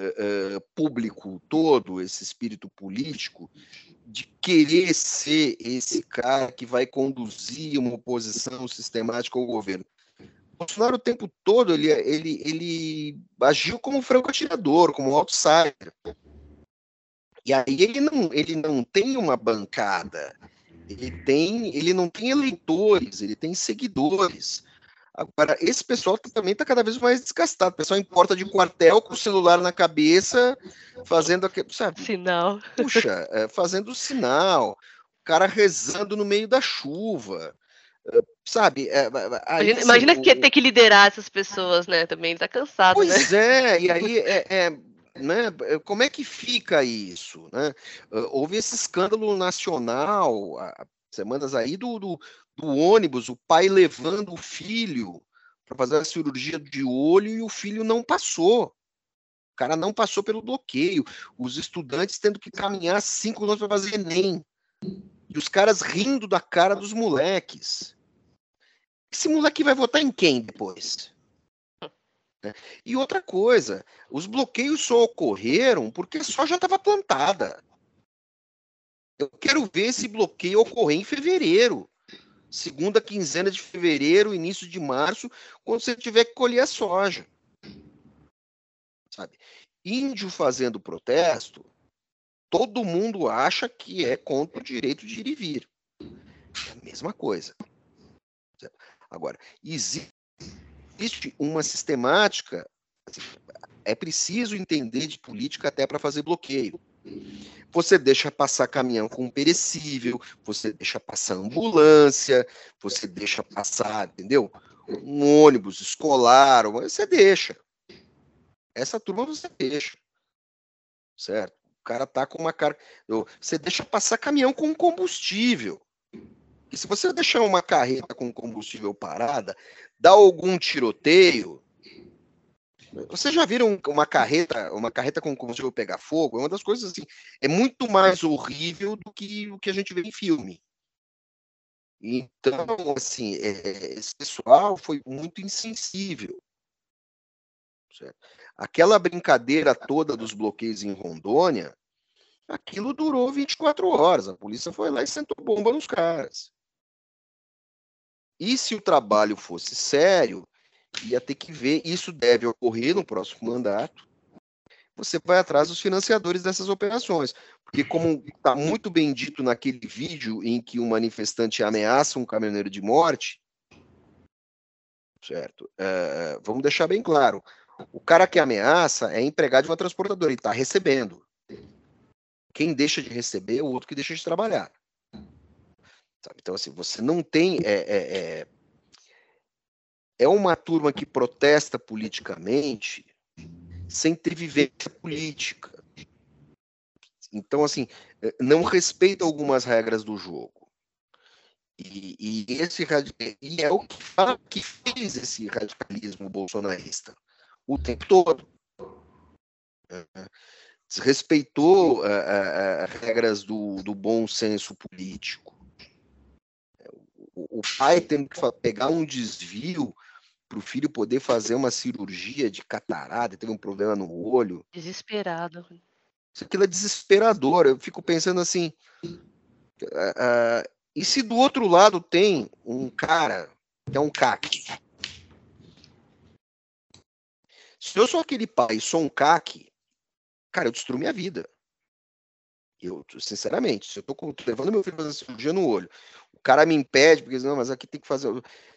uh, público todo, esse espírito político, de querer ser esse cara que vai conduzir uma oposição sistemática ao governo. Bolsonaro o tempo todo ele, ele, ele agiu como franco atirador, como outsider. E aí ele não, ele não tem uma bancada, ele tem, ele não tem eleitores, ele tem seguidores. Agora, esse pessoal também está cada vez mais desgastado. O pessoal em porta de quartel com o celular na cabeça, fazendo aquele, sabe? Sinal. Puxa, é, fazendo sinal. O cara rezando no meio da chuva. É, sabe? É, aí, imagina, assim, imagina que o... ter que liderar essas pessoas, né? Também está cansado, pois né? É, e aí é, é né? Como é que fica isso? Né? Houve esse escândalo nacional, semanas aí, do, do, do ônibus, o pai levando o filho para fazer a cirurgia de olho e o filho não passou. O cara não passou pelo bloqueio. Os estudantes tendo que caminhar cinco quilômetros para fazer Enem. E os caras rindo da cara dos moleques. Esse moleque vai votar em quem depois? Né? E outra coisa, os bloqueios só ocorreram porque a soja estava plantada. Eu quero ver esse bloqueio ocorrer em fevereiro. Segunda quinzena de fevereiro, início de março, quando você tiver que colher a soja. Sabe? Índio fazendo protesto, todo mundo acha que é contra o direito de ir e vir. É a mesma coisa. Agora, existe uma sistemática, assim, é preciso entender de política até para fazer bloqueio. Você deixa passar caminhão com perecível, você deixa passar ambulância, você deixa passar, entendeu? Um ônibus escolar, você deixa. Essa turma você deixa. Certo? cara tá com uma carga. Você deixa passar caminhão com combustível. E se você deixar uma carreta com combustível parada, dá algum tiroteio. Vocês já viram uma carreta, uma carreta com combustível pegar fogo? É uma das coisas assim, é muito mais horrível do que o que a gente vê em filme. Então, assim, é, esse pessoal foi muito insensível. Certo? Aquela brincadeira toda dos bloqueios em Rondônia, aquilo durou 24 horas. A polícia foi lá e sentou bomba nos caras. E se o trabalho fosse sério, ia ter que ver, isso deve ocorrer no próximo mandato. Você vai atrás dos financiadores dessas operações. Porque, como está muito bem dito naquele vídeo em que um manifestante ameaça um caminhoneiro de morte, certo? É, vamos deixar bem claro: o cara que ameaça é empregado de uma transportadora e está recebendo. Quem deixa de receber é o outro que deixa de trabalhar. Então, assim, você não tem. É, é, é, uma turma que protesta politicamente sem ter vivência política. Então, assim, eh, não respeita algumas regras do jogo. E, e esse e é o que, fala, que fez esse radicalismo bolsonarista o tempo todo. Desrespeitou as regras do, do bom senso político. O, o pai tendo que pegar um desvio para o filho poder fazer uma cirurgia de catarata, teve um problema no olho. Desesperado. Isso aquilo é desesperador. Eu fico pensando assim. Uh, uh, e se do outro lado tem um cara que é um CAC? Se eu sou aquele pai sou um CAC, cara, eu destruo minha vida. Eu, sinceramente, se eu tô levando meu filho fazer cirurgia no olho, o cara me impede, porque não, mas aqui tem que fazer.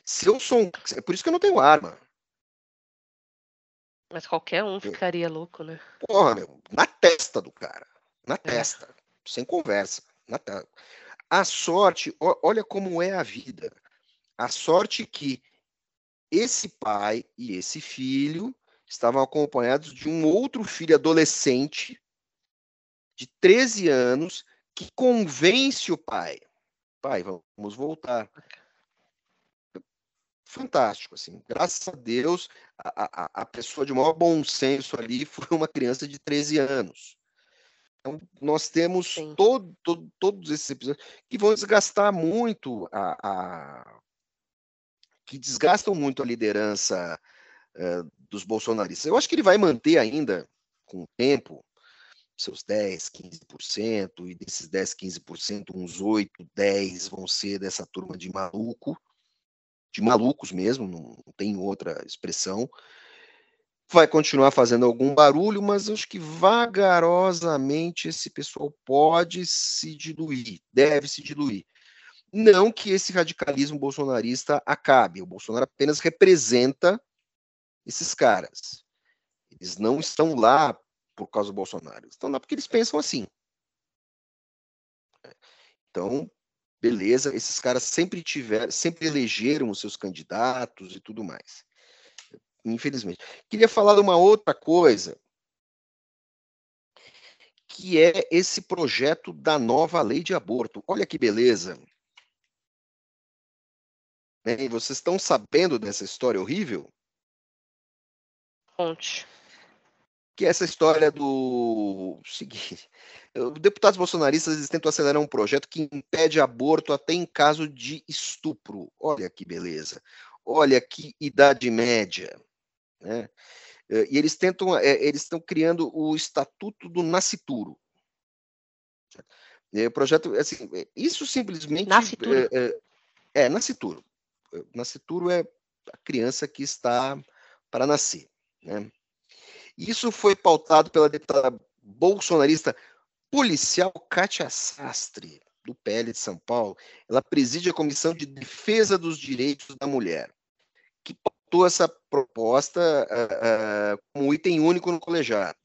Se eu sou um. É por isso que eu não tenho arma. Mas qualquer um ficaria louco, né? Porra, meu, na testa do cara. Na é. testa. Sem conversa. Na testa. A sorte, olha como é a vida. A sorte que esse pai e esse filho estavam acompanhados de um outro filho adolescente de 13 anos que convence o pai. Pai, vamos voltar. Fantástico, assim. Graças a Deus, a, a, a pessoa de maior bom senso ali *laughs* foi uma criança de 13 anos. Então, nós temos todo, todo, todos esses episódios que vão desgastar muito a, a que desgastam muito a liderança uh, dos bolsonaristas. Eu acho que ele vai manter ainda, com o tempo, seus 10, 15%, e desses 10, 15%, uns 8, 10 vão ser dessa turma de maluco, de malucos mesmo, não, não tem outra expressão. Vai continuar fazendo algum barulho, mas acho que vagarosamente esse pessoal pode se diluir, deve se diluir. Não que esse radicalismo bolsonarista acabe, o Bolsonaro apenas representa esses caras. Eles não estão lá por causa do Bolsonaro. Estão lá porque eles pensam assim. Então, beleza, esses caras sempre tiveram, sempre elegeram os seus candidatos e tudo mais. Infelizmente. Queria falar de uma outra coisa, que é esse projeto da nova lei de aborto. Olha que beleza. Vocês estão sabendo dessa história horrível? Conte que é essa história do seguinte: *laughs* deputados bolsonaristas tentam acelerar um projeto que impede aborto até em caso de estupro. Olha que beleza. Olha que idade média. Né? Eh, e eles tentam, eh, eles estão criando o Estatuto do Nascituro. O projeto, assim, isso simplesmente. Nascituro. É, é, é, nascituro. Nascituro é a criança que está para nascer. Né? Isso foi pautado pela deputada bolsonarista policial Kátia Sastre, do PL de São Paulo. Ela preside a Comissão de Defesa dos Direitos da Mulher, que pautou essa proposta uh, uh, como item único no colegiado.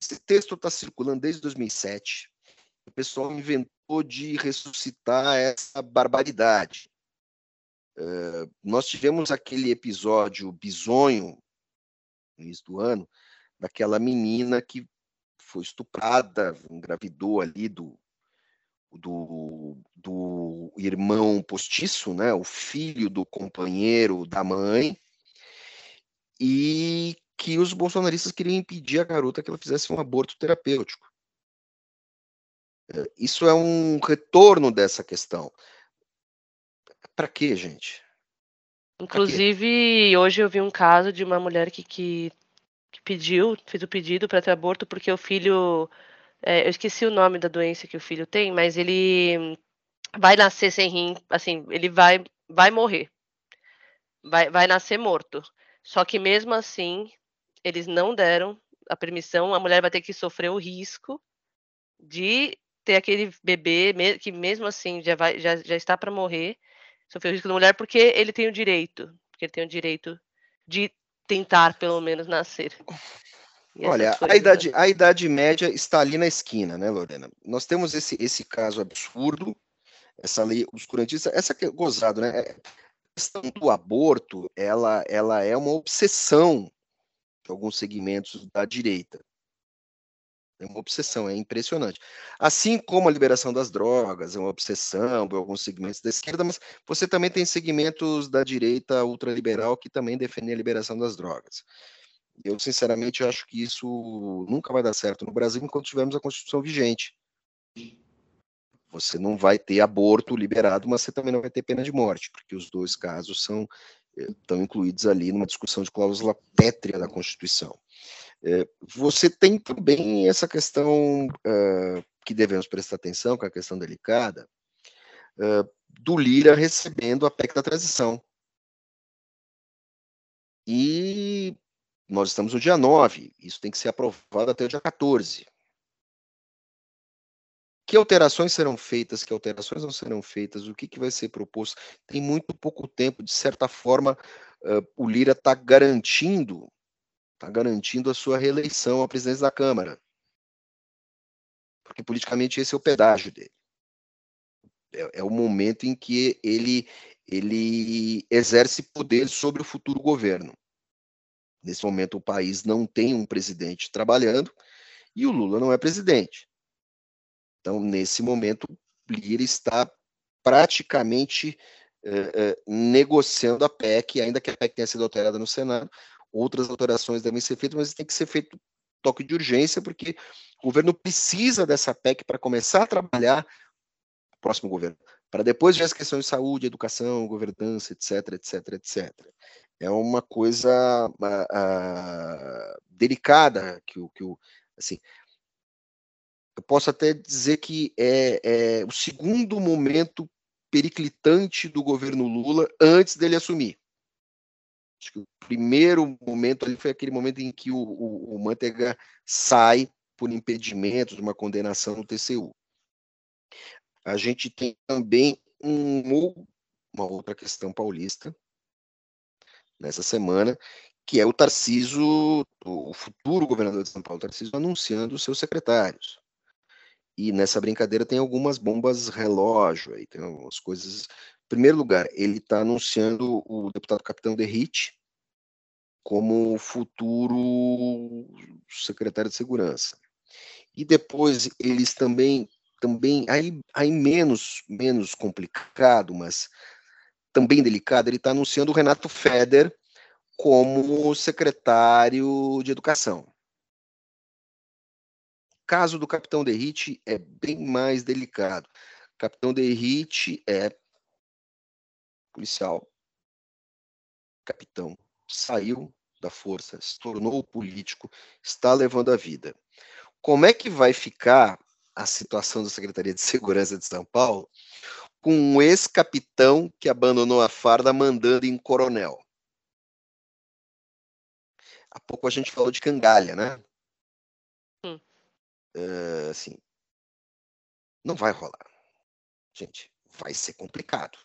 Esse texto está circulando desde 2007. O pessoal inventou de ressuscitar essa barbaridade. Uh, nós tivemos aquele episódio bizonho no início do ano, daquela menina que foi estuprada, engravidou ali do, do, do irmão postiço, né, o filho do companheiro da mãe, e que os bolsonaristas queriam impedir a garota que ela fizesse um aborto terapêutico. É, isso é um retorno dessa questão. Para quê, gente? Inclusive, hoje eu vi um caso de uma mulher que, que, que pediu, fez o pedido para ter aborto porque o filho. É, eu esqueci o nome da doença que o filho tem, mas ele vai nascer sem rim, assim, ele vai, vai morrer. Vai, vai nascer morto. Só que mesmo assim, eles não deram a permissão, a mulher vai ter que sofrer o risco de ter aquele bebê que mesmo assim já, vai, já, já está para morrer, sofrer o risco da mulher porque ele tem o direito, porque ele tem o direito de tentar pelo menos nascer. Olha, a idade, a idade média está ali na esquina, né, Lorena? Nós temos esse, esse caso absurdo, essa lei obscurantista, essa que é gozado, né? É, questão do aborto, ela, ela é uma obsessão de alguns segmentos da direita. É uma obsessão, é impressionante. Assim como a liberação das drogas é uma obsessão de alguns segmentos da esquerda, mas você também tem segmentos da direita ultraliberal que também defendem a liberação das drogas. Eu, sinceramente, acho que isso nunca vai dar certo no Brasil enquanto tivermos a Constituição vigente. Você não vai ter aborto liberado, mas você também não vai ter pena de morte, porque os dois casos são estão incluídos ali numa discussão de cláusula pétrea da Constituição. É, você tem também essa questão uh, que devemos prestar atenção, que é a questão delicada, uh, do Lira recebendo a PEC da transição. E nós estamos no dia 9, isso tem que ser aprovado até o dia 14. Que alterações serão feitas, que alterações não serão feitas, o que, que vai ser proposto? Tem muito pouco tempo, de certa forma, uh, o Lira está garantindo, está garantindo a sua reeleição à presidência da Câmara. Porque politicamente esse é o pedágio dele. É, é o momento em que ele, ele exerce poder sobre o futuro governo. Nesse momento, o país não tem um presidente trabalhando e o Lula não é presidente. Então, nesse momento, Lira está praticamente eh, eh, negociando a PEC, ainda que a PEC tenha sido alterada no Senado. Outras alterações devem ser feitas, mas tem que ser feito toque de urgência, porque o governo precisa dessa PEC para começar a trabalhar o próximo governo, para depois ver as questões de saúde, educação, governança, etc, etc, etc. É uma coisa uh, uh, delicada que o, que o assim, eu posso até dizer que é, é o segundo momento periclitante do governo Lula antes dele assumir. Acho que o primeiro momento ali foi aquele momento em que o, o, o Manteiga sai por impedimento de uma condenação no TCU. A gente tem também um, uma outra questão paulista nessa semana, que é o Tarciso, o futuro governador de São Paulo, Tarciso, anunciando os seus secretários. E nessa brincadeira tem algumas bombas relógio aí, tem algumas coisas. Em primeiro lugar, ele está anunciando o deputado Capitão Derrite como futuro secretário de segurança. E depois eles também, também aí, aí menos, menos complicado, mas também delicado, ele está anunciando o Renato Feder como secretário de educação caso do Capitão Derrite é bem mais delicado. Capitão Derrite é policial, capitão, saiu da força, se tornou político, está levando a vida. Como é que vai ficar a situação da Secretaria de Segurança de São Paulo com um ex-capitão que abandonou a farda mandando em coronel? Há pouco a gente falou de cangalha, né? Uh, assim, não vai rolar. Gente, vai ser complicado.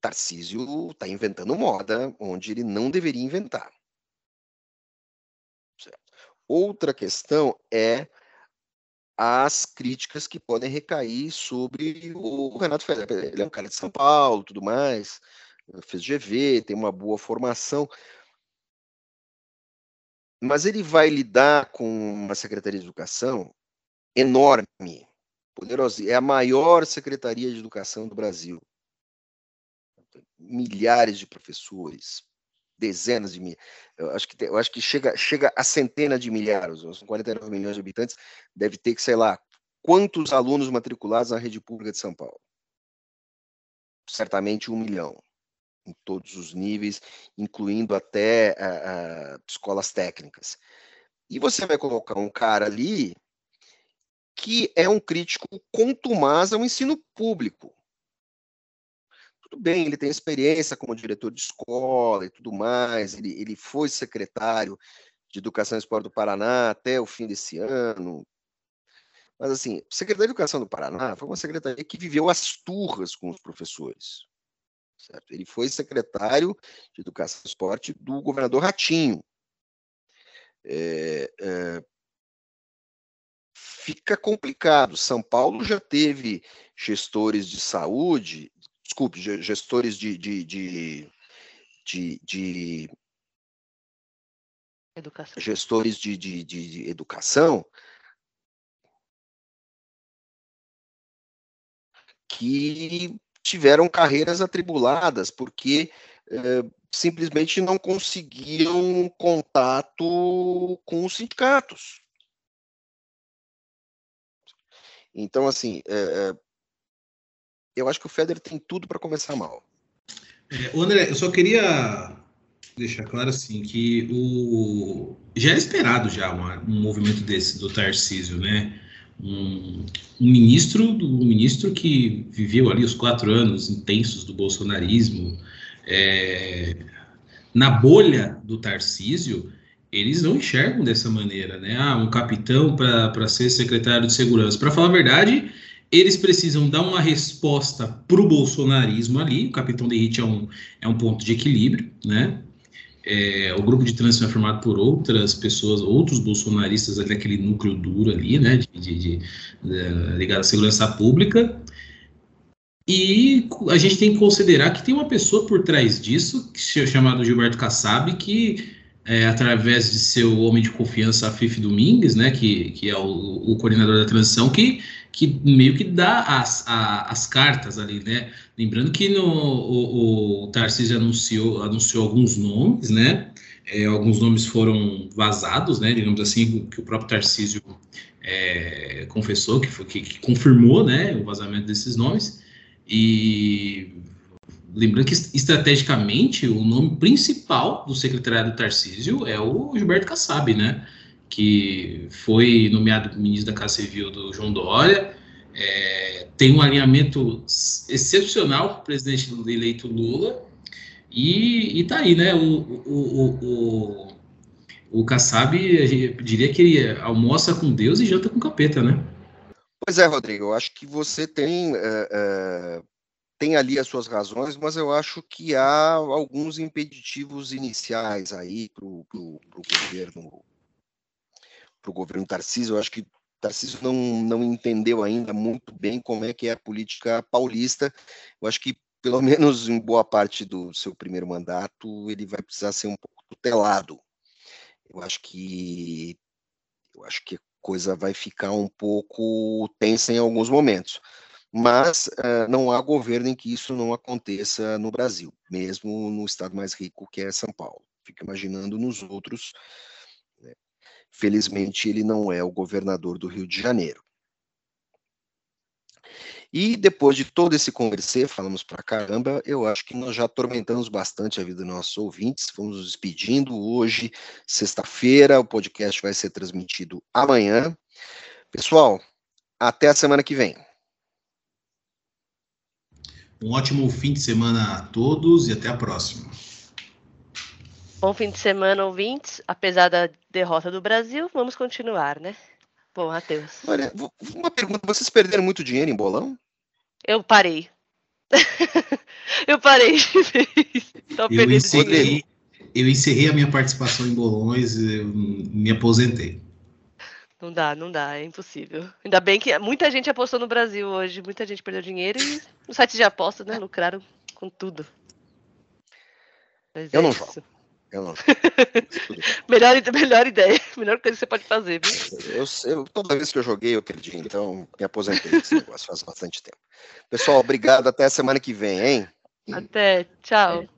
Tarcísio está inventando moda onde ele não deveria inventar. Certo. Outra questão é as críticas que podem recair sobre o Renato Feder. Ele é um cara de São Paulo, tudo mais, fez GV, tem uma boa formação, mas ele vai lidar com uma Secretaria de Educação enorme, poderosa. É a maior Secretaria de Educação do Brasil. Milhares de professores, dezenas de mil. Eu acho que, eu acho que chega, chega a centena de milhares, são 49 milhões de habitantes, deve ter que, sei lá, quantos alunos matriculados na rede pública de São Paulo? Certamente um milhão, em todos os níveis, incluindo até uh, uh, escolas técnicas. E você vai colocar um cara ali que é um crítico contumaz ao ensino público. Tudo bem, ele tem experiência como diretor de escola e tudo mais, ele, ele foi secretário de Educação e Esporte do Paraná até o fim desse ano. Mas, assim, Secretaria de Educação do Paraná foi uma secretaria que viveu as turras com os professores. Certo? Ele foi secretário de Educação e Esporte do governador Ratinho. É, é, fica complicado. São Paulo já teve gestores de saúde, desculpe, gestores de, de, de, de, de educação. gestores de, de, de, educação que tiveram carreiras atribuladas porque é, simplesmente não conseguiam contato com os sindicatos. Então, assim, é, eu acho que o Federer tem tudo para começar mal. É, André, eu só queria deixar claro assim que o já era esperado já um movimento desse do Tarcísio, né? Um, um, ministro, um ministro que viveu ali os quatro anos intensos do bolsonarismo, é, na bolha do Tarcísio, eles não enxergam dessa maneira, né? Ah, um capitão para ser secretário de segurança. Para falar a verdade, eles precisam dar uma resposta para o bolsonarismo ali. O capitão de elite é um, é um ponto de equilíbrio, né? É, o grupo de transição é formado por outras pessoas, outros bolsonaristas daquele núcleo duro ali, né? De, de, de, de, ligado à segurança pública. E a gente tem que considerar que tem uma pessoa por trás disso, é chamado Gilberto Kassab, que é, através de seu homem de confiança, Fife Domingues, né, que, que é o, o, coordenador da transição, que, que meio que dá as, a, as cartas ali, né? Lembrando que no, o, o Tarcísio anunciou, anunciou alguns nomes, né? É, alguns nomes foram vazados, né? Digamos assim, que o próprio Tarcísio é, confessou, que, foi, que, que confirmou, né? O vazamento desses nomes. E lembrando que estrategicamente o nome principal do secretariado Tarcísio é o Gilberto Kassab, né? Que foi nomeado ministro da Casa Civil do João Dória, é, tem um alinhamento excepcional com o presidente eleito Lula e, e tá aí, né? O, o, o, o, Kassab, diria que ele almoça com Deus e janta com capeta, né? Pois é, Rodrigo, eu acho que você tem é, é tem ali as suas razões, mas eu acho que há alguns impeditivos iniciais aí para o governo, para o governo Tarcísio. Eu acho que Tarcísio não, não entendeu ainda muito bem como é que é a política paulista. Eu acho que, pelo *laughs* menos em boa parte do seu primeiro mandato, ele vai precisar ser um pouco tutelado. Eu acho que eu acho que a coisa vai ficar um pouco tensa em alguns momentos mas uh, não há governo em que isso não aconteça no Brasil, mesmo no estado mais rico que é São Paulo. Fico imaginando nos outros. Felizmente, ele não é o governador do Rio de Janeiro. E depois de todo esse conversê, falamos pra caramba, eu acho que nós já atormentamos bastante a vida dos nossos ouvintes. Vamos nos despedindo hoje, sexta-feira, o podcast vai ser transmitido amanhã. Pessoal, até a semana que vem. Um ótimo fim de semana a todos e até a próxima. Bom fim de semana, ouvintes. Apesar da derrota do Brasil, vamos continuar, né? Bom, Matheus. Olha, uma pergunta: vocês perderam muito dinheiro em bolão? Eu parei. *laughs* eu parei de vez. Eu encerrei, eu encerrei a minha participação em bolões, me aposentei. Não dá, não dá, é impossível. Ainda bem que muita gente apostou no Brasil hoje, muita gente perdeu dinheiro e os sites de apostas, né, lucraram com tudo. Mas eu é não isso. jogo. Eu não. *laughs* melhor, melhor ideia, *laughs* melhor coisa que você pode fazer. Eu, eu, toda vez que eu joguei, eu perdi, então me aposentei desse negócio faz bastante tempo. Pessoal, obrigado. Até a semana que vem, hein? Até. Tchau.